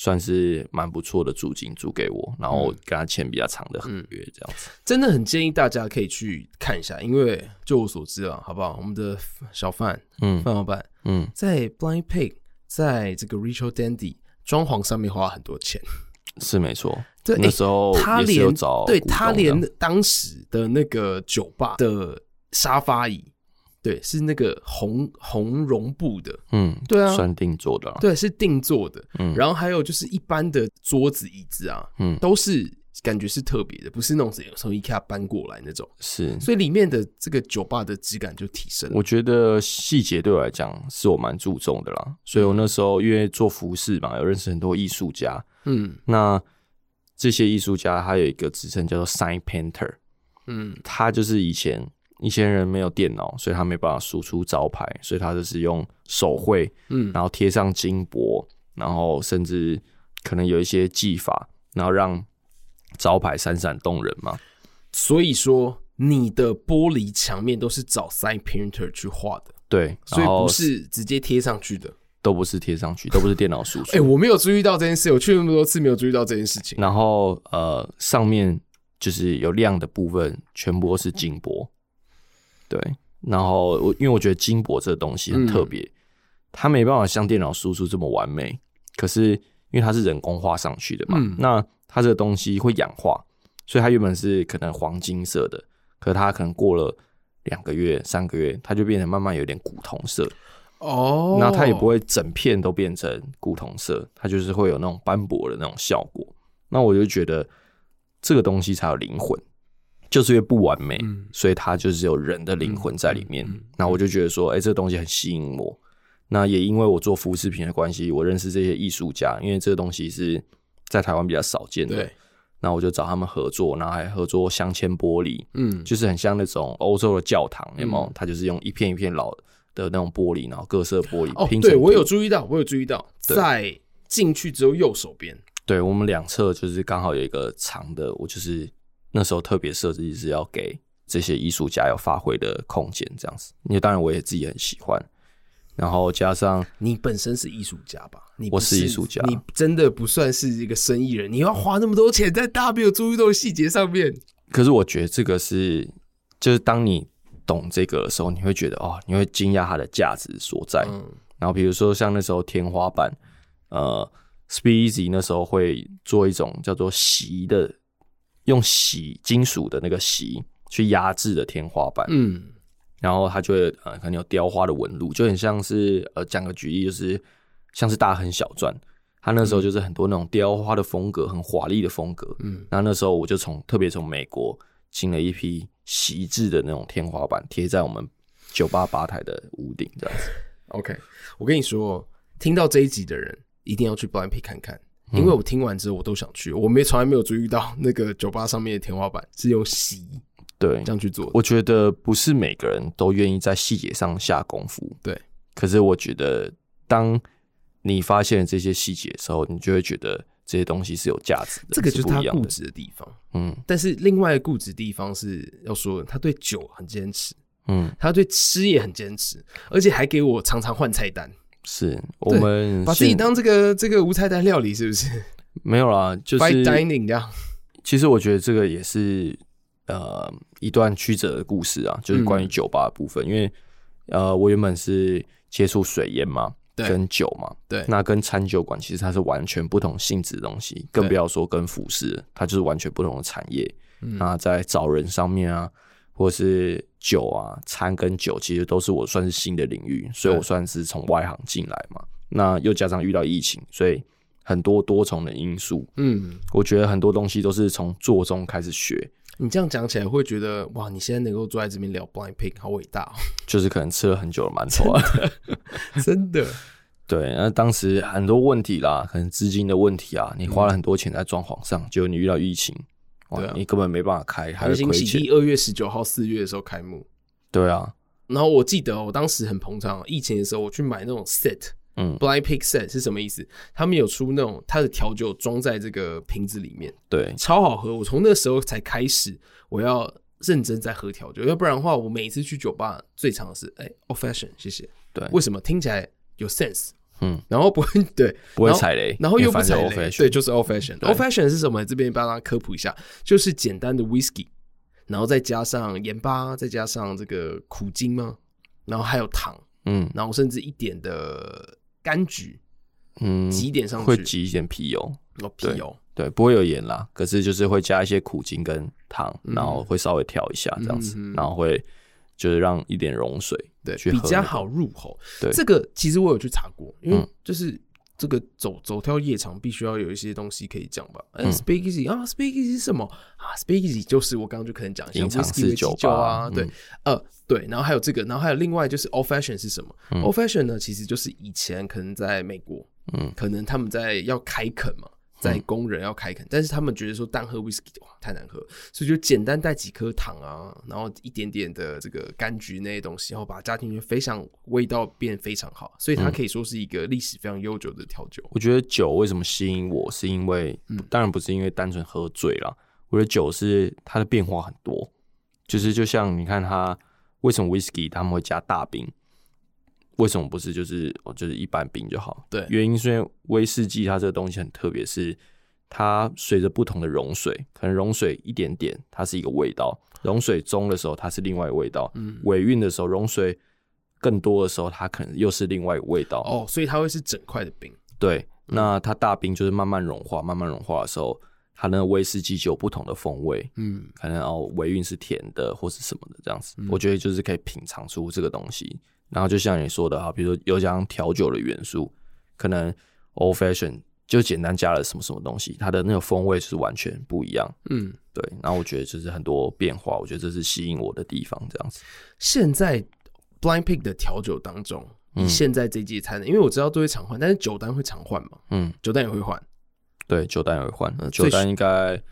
算是蛮不错的租金租给我，然后跟他签比较长的合约，这样子、嗯、真的很建议大家可以去看一下，因为就我所知啊，好不好？我们的小范，嗯，范老板，嗯，在 Blind Pig，在这个 Rachel Dandy 装潢上面花很多钱，是没错。对，那时候他连找对他连当时的那个酒吧的沙发椅。对，是那个红红绒布的，嗯，对啊，算定做的，对，是定做的，嗯，然后还有就是一般的桌子椅子啊，嗯，都是感觉是特别的，不是那种从 IKEA 搬过来那种，是，所以里面的这个酒吧的质感就提升了。我觉得细节对我来讲是我蛮注重的啦，所以我那时候因为做服饰嘛，有认识很多艺术家，嗯，那这些艺术家他有一个职称叫做 Sign Painter，嗯，他就是以前。一些人没有电脑，所以他没办法输出招牌，所以他就是用手绘，嗯，然后贴上金箔，然后甚至可能有一些技法，然后让招牌闪闪动人嘛。所以说，你的玻璃墙面都是找 sign painter 去画的，对，所以不是直接贴上去的，都不是贴上去，都不是电脑输出。哎、欸，我没有注意到这件事，我去那么多次没有注意到这件事情。然后呃，上面就是有亮的部分，全部都是金箔。对，然后我因为我觉得金箔这个东西很特别，嗯，它没办法像电脑输出这么完美。可是因为它是人工画上去的嘛，嗯，那它这个东西会氧化，所以它原本是可能黄金色的，可是它可能过了两个月、三个月，它就变成慢慢有点古铜色。哦，那它也不会整片都变成古铜色，它就是会有那种斑驳的那种效果。那我就觉得这个东西才有灵魂。就是因为不完美，嗯，所以它就是有人的灵魂在里面。嗯嗯嗯、那我就觉得说，哎、欸，这个东西很吸引我。那也因为我做服饰品的关系，我认识这些艺术家，因为这个东西是在台湾比较少见的。那我就找他们合作，然后还合作镶嵌玻璃，嗯，就是很像那种欧洲的教堂，有没有、嗯？它就是用一片一片老的那种玻璃，然后各色玻璃拼。哦，对，我有注意到，我有注意到，在进去之后右手边，对我们两侧就是刚好有一个长的，我就是。那时候特别设计是要给这些艺术家有发挥的空间，这样子。因为当然我也自己很喜欢，然后加上你本身是艺术家吧？你我是艺术家，你真的不算是一个生意人。你要花那么多钱在大家没有注意到的细节上面。可是我觉得这个是，就是当你懂这个的时候，你会觉得哦，你会惊讶它的价值所在。嗯。然后比如说像那时候天花板，呃，Speak Easy 那时候会做一种叫做锡的。用锡金属的那个锡去压制的天花板，嗯，然后它就会呃可能有雕花的纹路，就很像是呃讲个举例，就是像是大亨小传，它那时候就是很多那种雕花的风格，很华丽的风格，嗯，然后那时候我就从特别从美国进了一批席制的那种天花板，贴在我们酒吧吧台的屋顶这样子。OK，我跟你说，听到这一集的人一定要去 Blind Pig 看看。因为我听完之后，我都想去。我没从来没有注意到那个酒吧上面的天花板是用席对这样去做。我觉得不是每个人都愿意在细节上下功夫。对，可是我觉得当你发现这些细节的时候，你就会觉得这些东西是有价值的。这个就是他固执的地方。嗯，但是另外固执的地方是要说他对酒很坚持。嗯，他对吃也很坚持，而且还给我常常换菜单。是我们把自己当这个这个无菜单料理，是不是？没有啦，就是 dining 这样。其实我觉得这个也是呃一段曲折的故事啊，就是关于酒吧的部分，嗯、因为呃我原本是接触水烟嘛。跟酒嘛，对，那跟餐酒馆其实它是完全不同性质的东西，更不要说跟服饰，它就是完全不同的产业。那在找人上面啊，或是酒啊，餐跟酒其实都是我算是新的领域，所以我算是从外行进来嘛。那又加上遇到疫情，所以很多多重的因素。嗯，我觉得很多东西都是从做中开始学。你这样讲起来，会觉得哇，你现在能够坐在这边聊 Blind Pig，好伟大哦！就是可能吃了很久的馒头啊，真的。对，那当时很多问题啦，可能资金的问题啊，你花了很多钱在装潢上，结果你遇到疫情，哇，你根本没办法开，还是亏钱。二月十九号四月的时候开幕，对啊。然后我记得我当时很捧场，疫情的时候我去买那种 set，嗯，Blind Pig set 是什么意思？他们有出那种它的调酒装在这个瓶子里面，对，超好喝。我从那时候才开始我要认真在喝调酒，要不然的话，我每一次去酒吧最常是哎，Old Fashion，谢谢。对，为什么听起来有 sense？嗯，然后不会对，不会踩雷，然后又不踩雷，对，就是 old fashion。old fashion 是什么？这边帮大家科普一下，就是简单的 whisky，然后再加上盐巴，再加上这个苦精嘛，然后还有糖，嗯，然后甚至一点的柑橘，嗯，挤一点上去，会挤一点皮油，哦，皮油，对，不会有盐啦，可是就是会加一些苦精跟糖，然后会稍微调一下这样子，然后会。就是让一点溶水，对，比较好入口。对，这个其实我有去查过，因为就是这个走走跳夜场必须要有一些东西可以讲吧。嗯，Speakeasy 啊，Speakeasy 是什么啊？Speakeasy 就是我刚刚就可能讲一下，隐藏式酒吧啊，对，呃，对，然后还有这个，然后还有另外就是 Old Fashion 是什么？Old Fashion 呢，其实就是以前可能在美国，嗯，可能他们在要开垦嘛。在工人要开垦，但是他们觉得说单喝威士忌哇太难喝，所以就简单带几颗糖啊，然后一点点的这个柑橘那些东西，然后把家庭就非常味道变非常好，所以它可以说是一个历史非常悠久的调酒。我觉得酒为什么吸引我，是因为当然不是因为单纯喝醉了，我觉得酒是它的变化很多，就是就像你看它为什么威士忌他们会加大冰。为什么不是就是哦，就是一般冰就好？对，原因是因为威士忌它这个东西很特别，是它随着不同的溶水，可能溶水一点点，它是一个味道；溶水中的时候，它是另外一个味道。嗯，尾韵的时候，溶水更多的时候，它可能又是另外一个味道。哦，所以它会是整块的冰。对，那它大冰就是慢慢融化，慢慢融化的时候，它那个威士忌就有不同的风味。嗯，可能哦，尾韵是甜的，或是什么的这样子。嗯，我觉得就是可以品尝出这个东西。然后就像你说的哈，比如说有讲调酒的元素，可能 old fashion 就简单加了什么什么东西，它的那个风味是完全不一样。嗯，对。然后我觉得就是很多变化，我觉得这是吸引我的地方。这样子，现在 Blind Pig 的调酒当中，你现在这季餐，因为我知道都会常换，但是酒单会常换嘛？嗯，酒单也会换。对，酒单也会换。酒单应该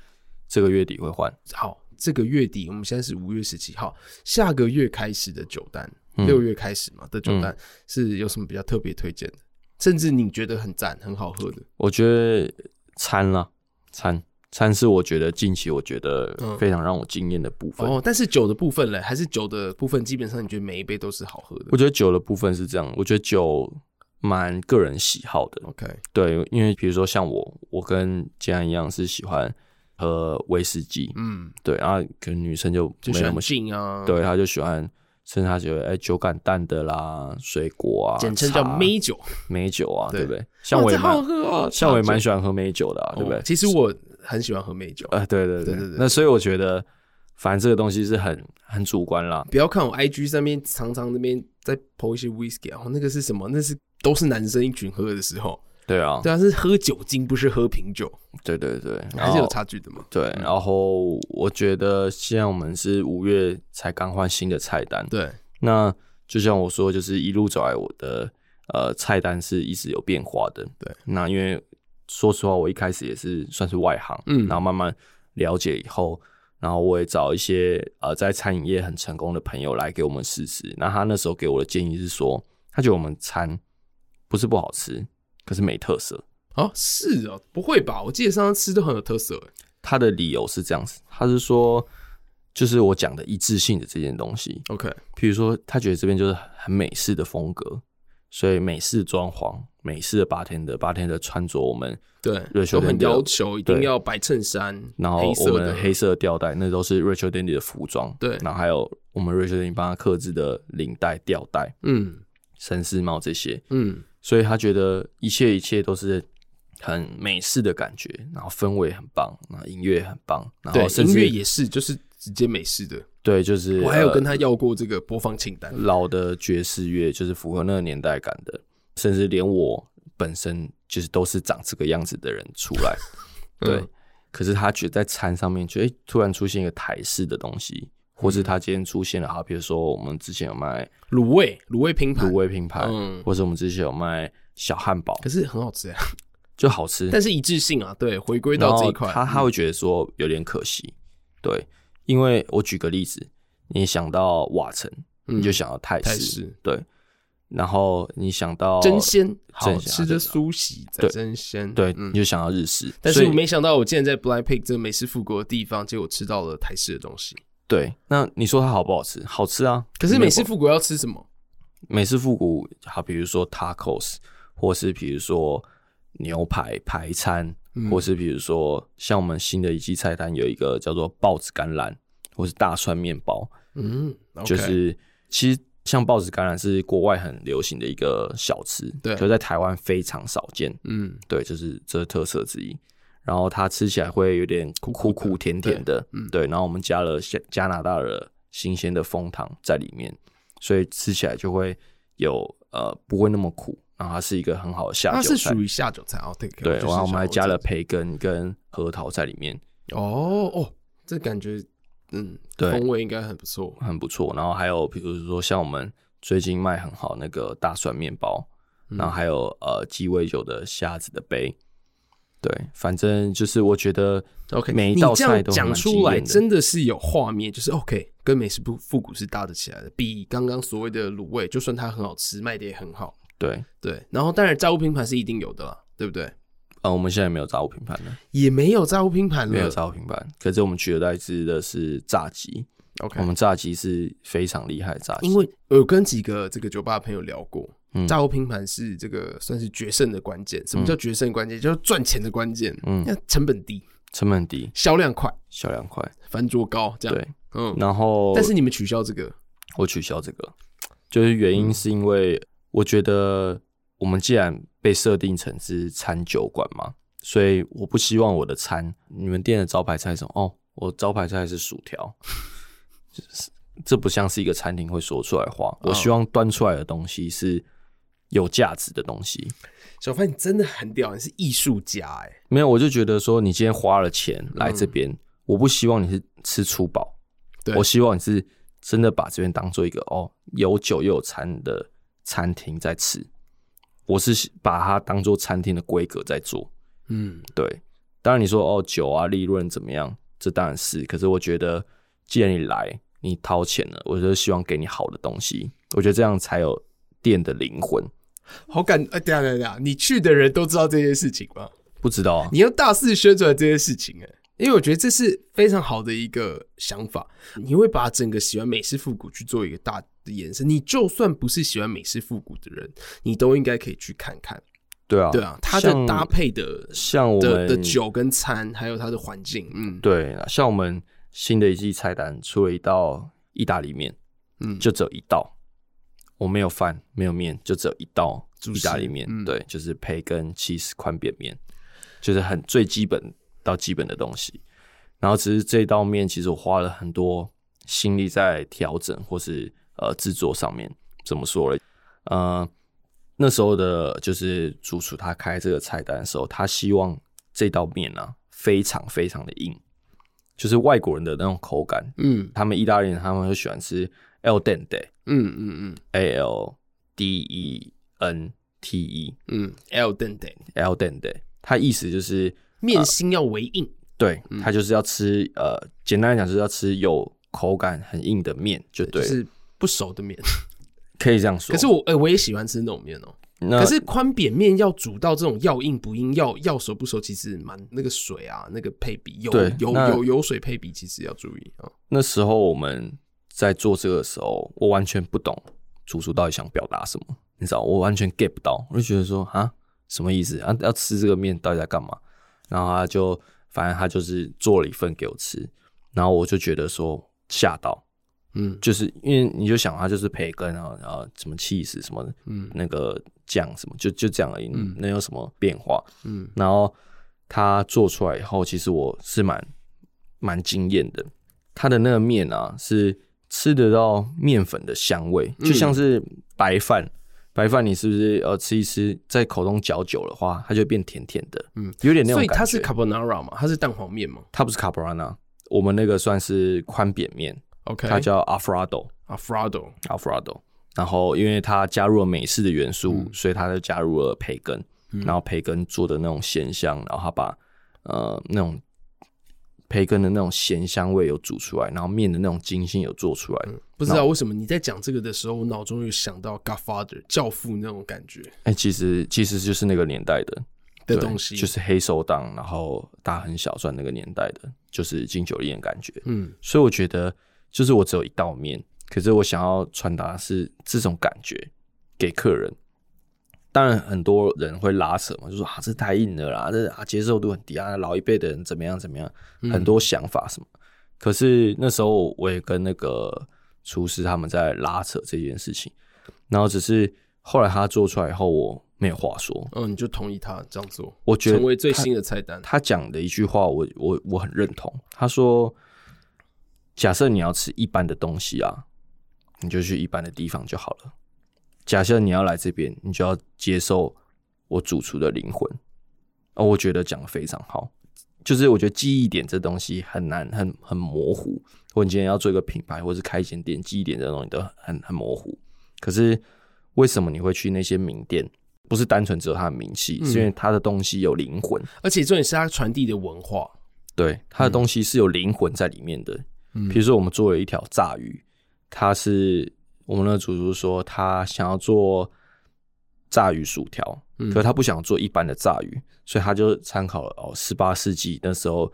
这个月底会换。好，这个月底我们现在是五月十七号，下个月开始的酒单。六月开始嘛的酒单是有什么比较特别推荐的？甚至你觉得很赞、很好喝的？我觉得餐啦，餐餐是我觉得近期我觉得非常让我惊艳的部分。哦，但是酒的部分嘞，还是酒的部分基本上你觉得每一杯都是好喝的？我觉得酒的部分是这样，我觉得酒蛮个人喜好的。OK，对，因为比如说像我，我跟建安一样是喜欢喝威士忌，嗯，对，然后可能女生就没那么喜欢啊，对，她就喜欢。甚至他觉得，哎、欸，酒感淡的啦，水果啊，简称叫美酒，美酒啊，对不对？像我也蛮，像我也蛮喜欢喝美酒的，啊，对不对？其实我很喜欢喝美酒，呃，对对对对对。那所以我觉得，反正这个东西是很很主观啦。不要看我 IG 上面常常那边在 po 一些 whisky 啊，那个是什么？那是都是男生一群喝的时候。对啊，对啊，是喝酒精，不是喝品酒。对对对，还是有差距的嘛。对，然后我觉得现在我们是五月才刚换新的菜单。对。那就像我说，就是一路走来，我的呃菜单是一直有变化的。对，那因为说实话，我一开始也是算是外行，嗯，然后慢慢了解以后，然后我也找一些呃在餐饮业很成功的朋友来给我们试吃。那他那时候给我的建议是说，他觉得我们餐不是不好吃，可是没特色。哦，是啊，不会吧？我记得上次吃都很有特色。他的理由是这样子，他是说。就是我讲的一致性的这件东西。OK，比如说他觉得这边就是很美式的风格，所以美式装潢、美式的 bartender、bartender 穿着，我们对 Rachel 很要求一定要白衬衫，然后我们黑色吊带，那都是 Rachel Dendy 的服装。对，然后还有我们 Rachel Dendy 帮他刻制的领带、吊带，嗯，绅士帽这些，嗯，所以他觉得一切一切都是。很美式的感觉，然后氛围很棒，然后音乐很棒，然后甚至音乐也是，就是直接美式的。对，就是我还有跟他要过这个播放清单，老的爵士乐就是符合那个年代感的，甚至连我本身就是都是长这个样子的人出来。对，嗯、可是他觉得在餐上面，就哎，突然出现一个台式的东西，或是他今天出现了，好，比如说我们之前有卖卤味，卤味拼盘，卤味拼盘，嗯，或者我们之前有卖小汉堡，可是很好吃呀。就好吃，但是一致性啊，对，回归到这一块，他他会觉得说有点可惜，对，因为我举个例子，你想到瓦城，你就想到泰式，对，然后你想到真鲜，好吃的苏喜在真鲜，对，你就想到日式，但是我没想到我竟然在 Blind Pig 这个美食复国的地方，结果吃到了台式的东西，对，那你说它好不好吃？好吃啊，可是美式复古要吃什么？美式复古好，比如说 Tacos，或是比如说。牛排排餐，嗯、或是比如说像我们新的一季菜单有一个叫做豹子橄榄，或是大蒜面包，嗯，okay、就是其实像豹子橄榄是国外很流行的一个小吃，对，就在台湾非常少见，嗯，对，就是这是特色之一。然后它吃起来会有点苦苦苦甜甜的，对，嗯、对，然后我们加了加加拿大的新鲜的枫糖在里面，所以吃起来就会有呃不会那么苦。然后它是一个很好的下酒菜，它是属于下酒菜哦。对，对，然后我们还加了培根跟核桃在里面。哦哦，这感觉嗯，对，风味应该很不错，很不错。然后还有比如说像我们最近卖很好那个大蒜面包，嗯、然后还有呃鸡尾酒的虾子的杯。对，反正就是我觉得 OK，每一道菜都讲出来真的是有画面，就是 OK，跟美食不复古是搭得起来的，比刚刚所谓的卤味，就算它很好吃，卖的也很好。对对，然后当然炸物拼盘是一定有的啦，对不对？啊，我们现在没有炸物拼盘了，也没有炸物拼盘了，没有炸物拼盘。可是我们取而代之的是炸鸡，OK，我们炸鸡是非常厉害的炸鸡，因为我有跟几个这个酒吧的朋友聊过，嗯、炸物拼盘是这个算是决胜的关键。什么叫决胜关键？嗯、就是赚钱的关键。嗯，成本低，成本低，销量快，销量快，翻桌高，这样。对，嗯。然后，但是你们取消这个，我取消这个，就是原因是因为我觉得。我们既然被设定成是餐酒馆嘛，所以我不希望我的餐，你们店的招牌菜是什么？哦，我招牌菜是薯条，这不像是一个餐厅会说出来的话。我希望端出来的东西是有价值的东西。小范，你真的很屌，你是艺术家哎。没有，我就觉得说，你今天花了钱来这边，嗯、我不希望你是吃粗饱，对我希望你是真的把这边当做一个哦有酒又有餐的餐厅在吃。我是把它当做餐厅的规格在做，嗯，对。当然你说哦，酒啊，利润怎么样？这当然是。可是我觉得，既然你来，你掏钱了，我就希望给你好的东西。我觉得这样才有店的灵魂。好感，哎、啊，等下等下，你去的人都知道这件事情吗？不知道啊。你要大肆宣传这件事情，哎。因为我觉得这是非常好的一个想法，你会把整个喜欢美式复古去做一个大的延伸。你就算不是喜欢美式复古的人，你都应该可以去看看。对啊，对啊，它的搭配的像我们的酒跟餐，还有它的环境，嗯，对。像我们新的一季菜单出了一道意大利面，嗯，就只有一道，我没有饭，没有面，就只有一道意大利面。嗯、对，就是培根起司宽扁面，就是很最基本。到基本的东西，然后只是这道面，其实我花了很多心力在调整或是呃制作上面。怎么说呢？呃，那时候的就是主厨他开这个菜单的时候，他希望这道面啊非常非常的硬，就是外国人的那种口感。嗯，他们意大利人他们会喜欢吃 al dente。嗯嗯嗯，a l d e n t e。嗯，al dente，al dente，它意思就是。面心要为硬，呃、对，它就是要吃，呃，简单来讲就是要吃有口感很硬的面，就对，就是不熟的面，可以这样说。可是我，哎、欸，我也喜欢吃那种面哦、喔。可是宽扁面要煮到这种要硬不硬，要要熟不熟，其实蛮那个水啊，那个配比有有有油水配比，其实要注意啊。那时候我们在做这个的时候，我完全不懂主厨到底想表达什么，你知道，我完全 get 不到，我就觉得说啊，什么意思啊？要吃这个面到底在干嘛？然后他就反正他就是做了一份给我吃，然后我就觉得说吓到。嗯，就是因为你就想他就是培根啊，然后什么起司什么的，嗯，那个酱什么，就就这样而已，嗯，能有什么变化？嗯，然后他做出来以后，其实我是蛮蛮惊艳的。他的那个面啊，是吃得到面粉的香味，就像是白饭，嗯、白饭你是不是呃吃一吃，在口中嚼久的话，它就变甜甜的，嗯，有点那种感觉。所以它是 carbonara 嘛？它是蛋黄面吗？它不是 carbonara，我们那个算是宽扁面。OK，它叫 Alfredo，Alfredo，Alfredo。然后因为它加入了美式的元素，嗯、所以它就加入了培根，嗯、然后培根做的那种咸香，然后它把呃那种培根的那种咸香味有煮出来，然后面的那种筋性有做出来。嗯、不知道为什么你在讲这个的时候，我脑中有想到 Godfather 教父那种感觉。哎、欸，其实其实就是那个年代的的东西，就是黑手党，然后大亨小赚那个年代的，就是金九链的感觉。嗯，所以我觉得。就是我只有一道面，可是我想要传达的是这种感觉给客人。当然，很多人会拉扯嘛，就说啊，这太硬了啦，这啊接受度很低啊，老一辈的人怎么样怎么样，嗯、很多想法什么。可是那时候我也跟那个厨师他们在拉扯这件事情，然后只是后来他做出来以后，我没有话说。嗯，你就同意他这样做？我觉得成为最新的菜单。他讲的一句话我，我我我很认同。他说。假设你要吃一般的东西啊，你就去一般的地方就好了。假设你要来这边，你就要接受我主厨的灵魂。哦，我觉得讲的非常好。就是我觉得记忆点这东西很难，很很模糊。或你今天要做一个品牌，或是开一间店，记忆点这东西都很很模糊。可是为什么你会去那些名店？不是单纯只有它的名气，嗯、是因为它的东西有灵魂，而且重点是它传递的文化。对，它的东西是有灵魂在里面的。嗯比如说，我们做了一条炸鱼，它是我们的主厨说他想要做炸鱼薯条，嗯、可是他不想做一般的炸鱼，所以他就参考了哦，十八世纪那时候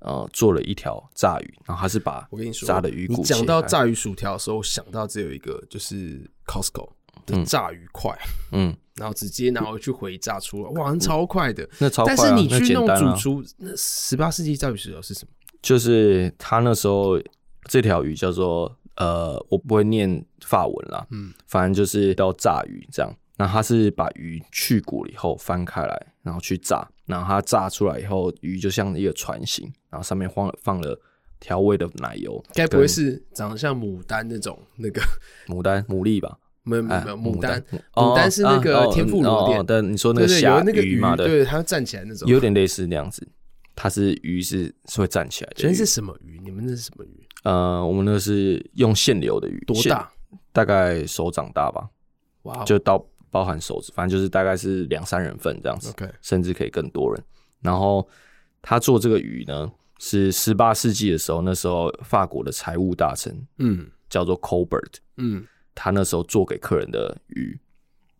呃做了一条炸鱼，然后他是把我跟你说炸的鱼骨，你讲到炸鱼薯条的时候，想到只有一个就是 Costco 的炸鱼块，嗯，然后直接拿回去回炸出来，哇，超快的，那超快、啊，但是你去弄主厨，那十八世纪炸鱼薯条是什么？就是他那时候这条鱼叫做呃，我不会念法文啦，嗯，反正就是要炸鱼这样。然后他是把鱼去骨了以后翻开来，然后去炸，然后它炸出来以后，鱼就像一个船形，然后上面放了放了调味的奶油。该不会是长得像牡丹那种那个牡丹牡蛎吧？没有没有牡丹，牡丹是那个天妇罗店的。你说那个虾鱼嘛？对，它站起来那种，有点类似那样子。它是鱼是是会站起来的，所以是什么鱼？你们那是什么鱼？呃，我们那是用现流的鱼，多大？大概手掌大吧。哇 Wow，就到包含手指，反正就是大概是两三人份这样子。甚至可以更多人。然后他做这个鱼呢，是十八世纪的时候，那时候法国的财务大臣，嗯，叫做 Colbert，嗯，他那时候做给客人的鱼。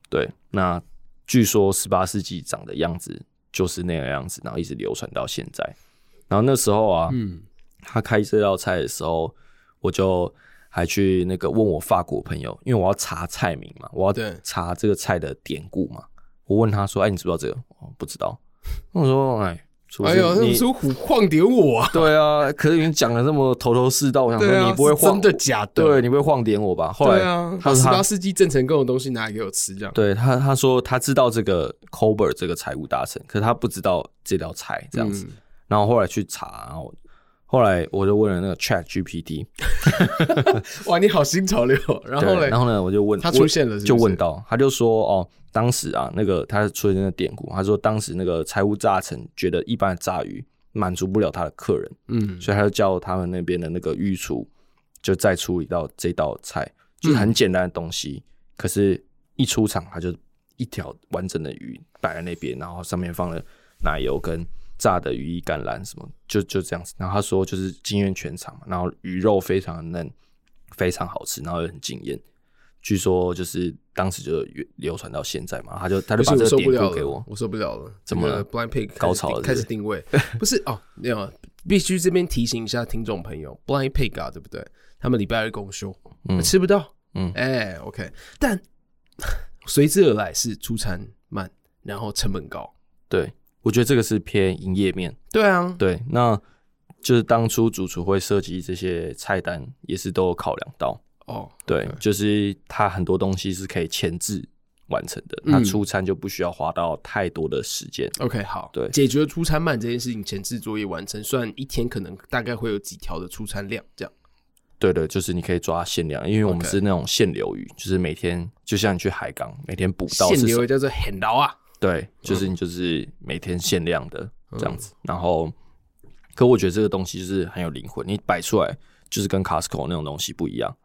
对，那据说十八世纪长的样子。就是那个样子，然后一直流传到现在。然后那时候啊，嗯，他开这道菜的时候，我就还去那个问我法国朋友，因为我要查菜名嘛，我要查这个菜的典故嘛。我问他说：“哎，你知不知道这个？”哦，不知道。我说：“哎。”哎呦，你说虎晃点我啊？对啊，可是你讲的这么头头是道，我想说你不会晃真的假的？对，你不会晃点我吧？后来他十八世纪郑成功的东西拿来给我吃，这样。对他，他说他知道这个 Colbert 这个财务大臣，可是他不知道这道菜这样子。然后后来去查，然后后来我就问了那个 Chat GPT，哇，你好新潮流。然后呢，然后呢，我就问他出现了，就问到，他就说哦。当时啊，那个他出现的典故，他说当时那个财务大臣觉得一般的炸鱼满足不了他的客人，嗯，所以他就叫他们那边的那个御厨就再出一道这道菜，就是很简单的东西，嗯、可是一出场他就一条完整的鱼摆在那边，然后上面放了奶油跟炸的羽衣甘蓝什么，就就这样子。然后他说就是惊艳全场，然后鱼肉非常的嫩，非常好吃，然后又很惊艳。据说就是当时就流传到现在嘛，他就他就把这个典故给我，我受不了了，怎么了？Blind Pig 高潮了是是，开始定位，不是哦，没有，必须这边提醒一下听众朋友，Blind Pig 啊，对不对？他们礼拜二公休，嗯，吃不到，嗯，哎、欸、，OK，但随之而来是出餐慢，然后成本高，对，我觉得这个是偏营业面，对啊，对，那就是当初主厨会设计这些菜单，也是都有考量到。哦，oh. 对，就是它很多东西是可以前置完成的，那、嗯、出餐就不需要花到太多的时间。OK，好，对，解决出餐慢这件事情，前置作业完成，算一天可能大概会有几条的出餐量这样。对的，就是你可以抓限量，因为我们是那种限流鱼，Okay. 就是每天就像你去海港每天捕到限流鱼叫做很捞啊。对，就是你就是每天限量的这样子。嗯、然后，可我觉得这个东西就是很有灵魂，你摆出来就是跟 Costco 那种东西不一样。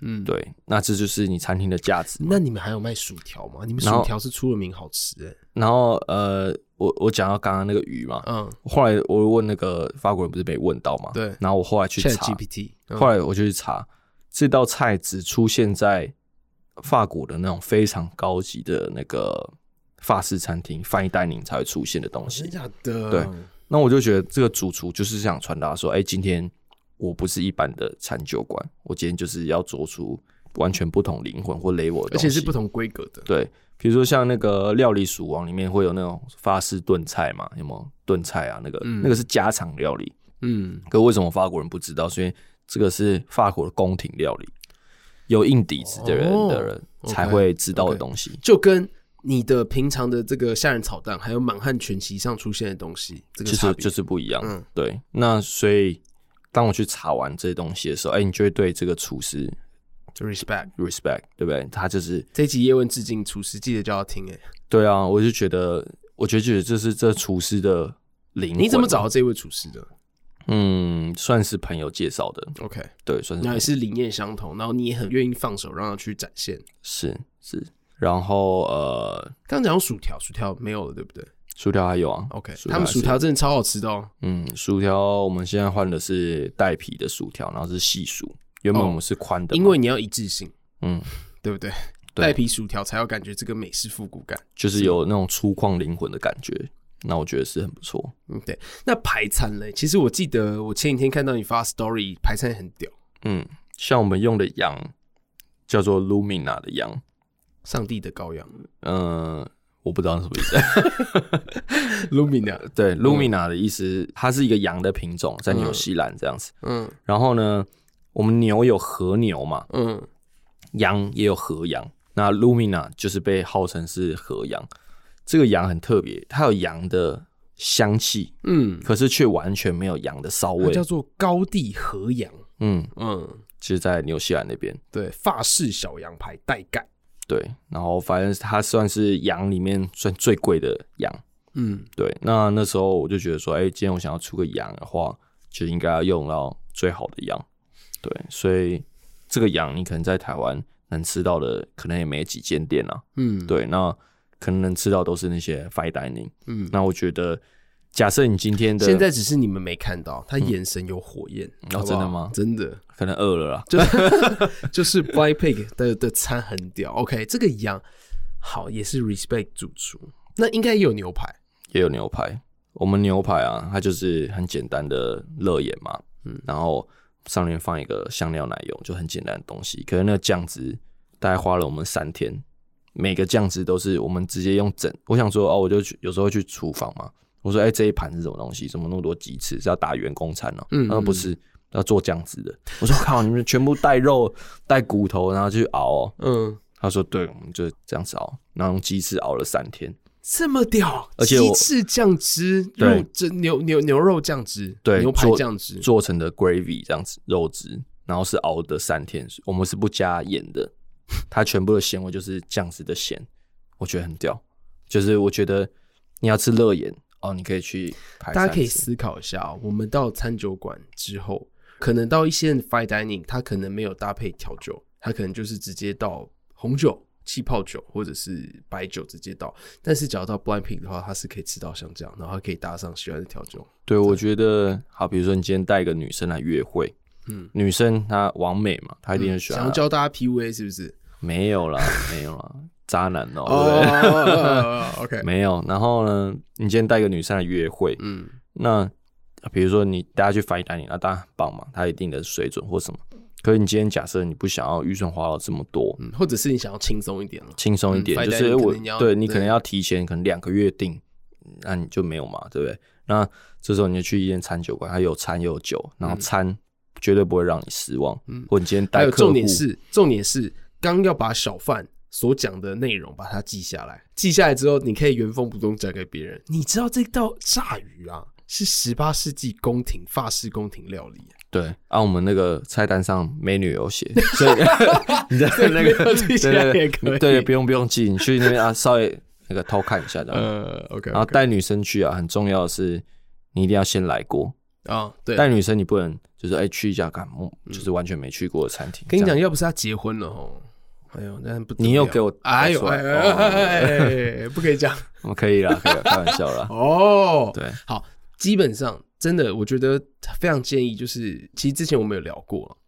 嗯，对，那这就是你餐厅的价值。那你们还有卖薯条吗？你们薯条是出了名好吃哎。然后呃，我我讲到刚刚那个鱼嘛，嗯，后来我问那个法国人，不是被问到吗？对。然后我后来去查 GPT，后来我就去查，这道菜只出现在法国的那种非常高级的那个法式餐厅 fine dining 才会出现的东西。真假的？对。那我就觉得这个主厨就是想传达说，哎，今天。我不是一般的餐酒馆，我今天就是要做出完全不同灵魂或 level 的东西，而且是不同规格的。对，比如说像那个料理鼠王里面会有那种法式炖菜嘛，有没有炖菜啊？那个、嗯、那个是家常料理。嗯，可为什么法国人不知道？所以这个是法国的宫廷料理，有硬底子的人的人才会知道的东西。哦 okay, okay. 就跟你的平常的这个虾仁炒蛋，还有满汉全席上出现的东西，这个就是就是不一样。嗯，对。那所以。当我去查完这些东西的时候，哎、欸，你就会对这个厨师 respect respect，对不对？他就是这集叶问致敬厨师，记得就要听哎。对啊，我就觉得，我就觉得这是这厨师的灵魂。你怎么找到这位厨师的？嗯，算是朋友介绍的。OK，对，算是。那也是理念相同，然后你也很愿意放手让他去展现。是是，然后呃，刚讲薯条，薯条没有了，对不对？薯条还有啊，OK，他们薯条真的超好吃的哦。嗯，薯条我们现在换的是带皮的薯条，然后是细薯。原本我们是宽的，因为你要一致性，嗯，对不对？带皮薯条才有感觉，这个美式复古感，就是有那种粗犷灵魂的感觉。那我觉得是很不错。嗯，对。那排餐嘞？其实我记得我前几天看到你发 story，排餐很屌。嗯，像我们用的羊叫做 Lumina 的羊，上帝的羔羊。嗯。我不知道是什么意思。Lumina 对 Lumina 的意思，它是一个羊的品种，在纽西兰这样子。嗯，然后呢，我们牛有和牛嘛，嗯，羊也有和羊。那 Lumina 就是被号称是和羊。这个羊很特别，它有羊的香气，嗯，可是却完全没有羊的骚味，叫做高地和羊。嗯嗯，其实，在纽西兰那边，对，法式小羊排带盖。对，然后反正它算是羊里面算最贵的羊，嗯，对。那那时候我就觉得说，哎，今天我想要出个羊的话，就应该要用到最好的羊，对。所以这个羊你可能在台湾能吃到的，可能也没几间店啊，嗯，对。那可能能吃到都是那些 fine dining，嗯。那我觉得。假设你今天的现在只是你们没看到，他眼神有火焰，哦，真的吗？真的，可能饿了啦。就是 就是 Blind Pig 的的餐很屌。OK，这个羊好也是 respect 主厨，那应该也有牛排，也有牛排。我们牛排啊，它就是很简单的肋眼嘛，嗯，然后上面放一个香料奶油，就很简单的东西。可是那个酱汁大概花了我们三天，每个酱汁都是我们直接用整。我想说哦，我就去有时候去厨房嘛。我说：“哎、欸，这一盘是什么东西？怎么那么多鸡翅？是要打员工餐哦、喔？”嗯，嗯，他说：“不是，要做酱汁的。”我说：“靠，你们全部带肉、带骨头，然后去熬哦、喔。”嗯，他说：“对，我们就这样子熬，然后用鸡翅熬了三天，这么屌！而且鸡翅酱汁，肉这牛牛牛肉酱汁，对，牛排酱汁做成的 gravy 这样子肉汁，然后是熬的三天，我们是不加盐的，它全部的咸味就是酱汁的咸，我觉得很屌。就是我觉得你要吃肋眼。”哦，你可以去。大家可以思考一下哦，我们到餐酒馆之后，可能到一些 fine dining，它可能没有搭配调酒，它可能就是直接到红酒、气泡酒或者是白酒直接倒。但是，只要到 Blind Pig 的话，它是可以吃到像这样，然后它可以搭上喜欢的调酒。对，我觉得好，比如说你今天带一个女生来约会，嗯，女生她完美嘛，她一定很喜欢。想要教大家 PUA 是不是？没有啦，没有啦，渣男哦、喔，对不对？OK，没有。然后呢，你今天带一个女生来约会，嗯，那比如说你大家去 fine dining，那当然很棒嘛，她一定的水准或什么。可是你今天假设你不想要预算花了这么多，嗯，或者是你想要轻松一点了，轻松一点，就是我对你可能要提前可能两个月订，那你就没有嘛，对不对？那这时候你就去一间餐酒馆，它有餐又有酒，然后餐绝对不会让你失望。嗯，或你今天带客户，重点是重点是刚要把小贩所讲的内容把它记下来，记下来之后你可以原封不动讲给别人。你知道这道炸鱼啊，是十八世纪宫廷法式宫廷料理。对，按、啊、我们那个菜单上美女有写，所以你在那个记下来也可以。对，对，不用不用记，你去那边啊，稍微那个偷看一下，这样。呃，OK, okay。然后带女生去啊，很重要的是，你一定要先来过啊、哦。对，带女生你不能就是哎、欸、去一家干嘛，就是完全没去过的餐厅。跟你讲，要不是他结婚了哦，哎呦，那不你又给我哎呦哎哎，不可以讲，我可以啦，可以啦，开玩笑啦。哦，对，好，基本上。真的，我觉得非常建议，就是其实之前我们有聊过，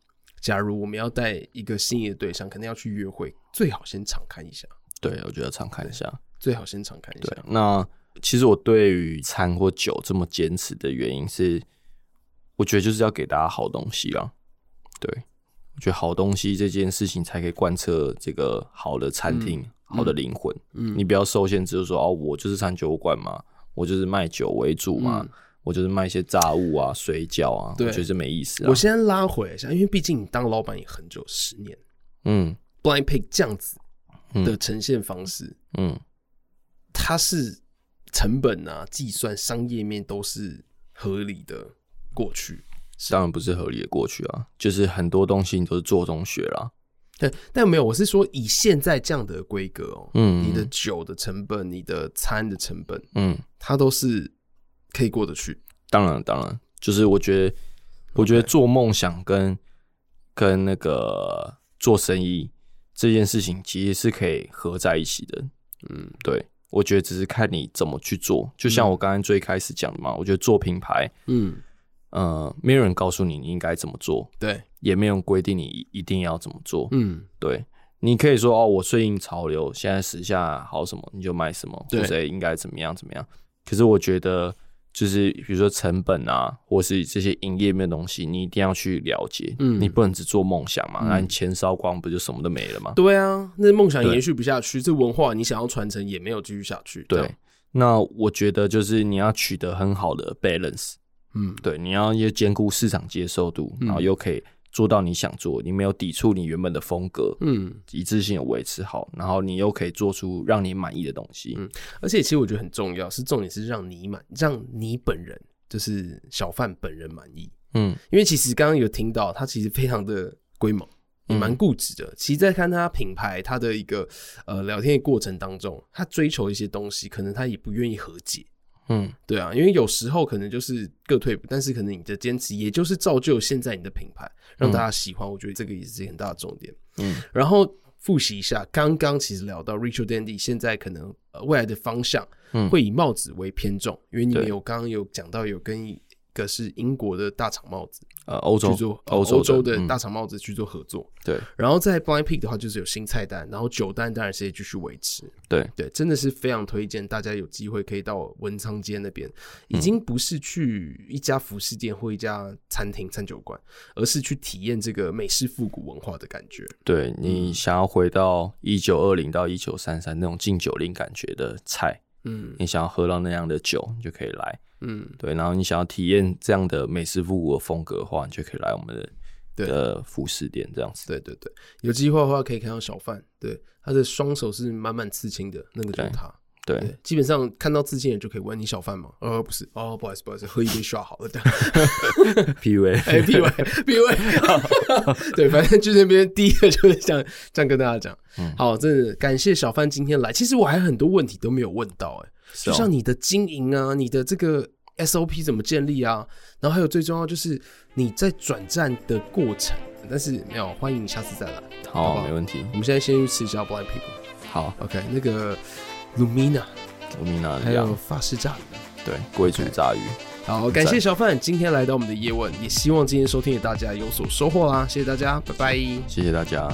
假如我们要带一个心仪的对象，可能要去约会，最好先敞开一下。对，我觉得尝看一下，最好先敞开一下。那其实我对于餐或酒这么坚持的原因是，我觉得就是要给大家好东西啊。对，我觉得好东西这件事情才可以贯彻这个好的餐厅、嗯、好的灵魂。嗯，你不要受限，只是说哦，我就是餐酒馆嘛，我就是卖酒为主嘛。嗯我就是卖一些炸物啊、水饺啊，对，我觉得没意思啊。我先拉回一下，因为毕竟你当老板也很久，十年。嗯，Blind Pig 这样子的呈现方式，嗯，它是成本啊、计算、商业面都是合理的过去。当然不是合理的过去啊，就是很多东西你都是做中学啦。对，但没有，我是说以现在这样的规格哦，嗯，你的酒的成本、你的餐的成本，嗯，它都是。可以过得去，当然，当然，就是我觉得，我觉得做梦想跟跟那个做生意这件事情其实是可以合在一起的。嗯，对，我觉得只是看你怎么去做。就像我刚刚最开始讲的嘛，我觉得做品牌，嗯，呃，没有人告诉你你应该怎么做，对，也没有人规定你一定要怎么做，嗯，对，你可以说哦，我顺应潮流，现在时下好什么你就买什么，对，或者应该怎么样怎么样。可是我觉得。就是比如说成本啊，或是这些营业面的东西，你一定要去了解。嗯，你不能只做梦想嘛，那、嗯、你钱烧光，不就什么都没了吗？对啊，那梦想延续不下去，这文化你想要传承也没有继续下去。对，那我觉得就是你要取得很好的 balance。嗯，对，你要又兼顾市场接受度，然后又可以。做到你想做，你没有抵触你原本的风格，嗯，一致性有维持好，然后你又可以做出让你满意的东西，嗯，而且其实我觉得很重要，是重点是让你满，让你本人就是小贩本人满意，嗯，因为其实刚刚有听到他其实非常的龟毛，也蛮固执的，嗯，其实在看他品牌他的一个呃聊天的过程当中，他追求一些东西，可能他也不愿意和解。嗯，对啊，因为有时候可能就是各退步，但是可能你的坚持，也就是造就现在你的品牌，让大家喜欢。嗯、我觉得这个也是很大的重点。嗯，然后复习一下，刚刚其实聊到 Ritual Dandy 现在可能呃未来的方向，会以帽子为偏重，嗯、因为你们有刚刚有讲到有跟。个是英国的大厂帽子，呃，欧洲做欧洲，洲的大厂帽子去做合作，嗯、对。然后在 Blind Pig 的话，就是有新菜单，然后酒单当然是也继续维持，对对，真的是非常推荐大家有机会可以到文昌街那边，已经不是去一家服饰店或一家餐厅餐酒馆，而是去体验这个美式复古文化的感觉。对，你想要回到一九二零到一九三三那种禁酒令感觉的菜，嗯，你想要喝到那样的酒，你就可以来。嗯，对，然后你想要体验这样的美式复古的风格的话，你就可以来我们的的服饰店这样子。对对对，有机会的话可以看到小贩，对，他的双手是满满刺青的，那个就是他。对，对，基本上看到刺青人就可以问你小贩吗？呃，不是，哦，不好意思，不好意思，喝一杯刷好了。的，PUA，哎，PUA，PUA，对，反正就那边第一个就是这样这样跟大家讲。嗯，好，真的感谢小贩今天来。其实我还有很多问题都没有问到，哎。就像你的经营啊，你的这个 SOP 怎么建立啊？然后还有最重要就是你在转战的过程。但是没有，欢迎你下次再来。好，没问题。我们现在先去吃一下 Blind Pig。好，OK，那个 Lumina，Lumina，还有法式炸鱼，对，贵族炸鱼。好，感谢小范今天来到我们的夜问，也希望今天收听的大家有所收获啦。谢谢大家，拜拜。谢谢大家。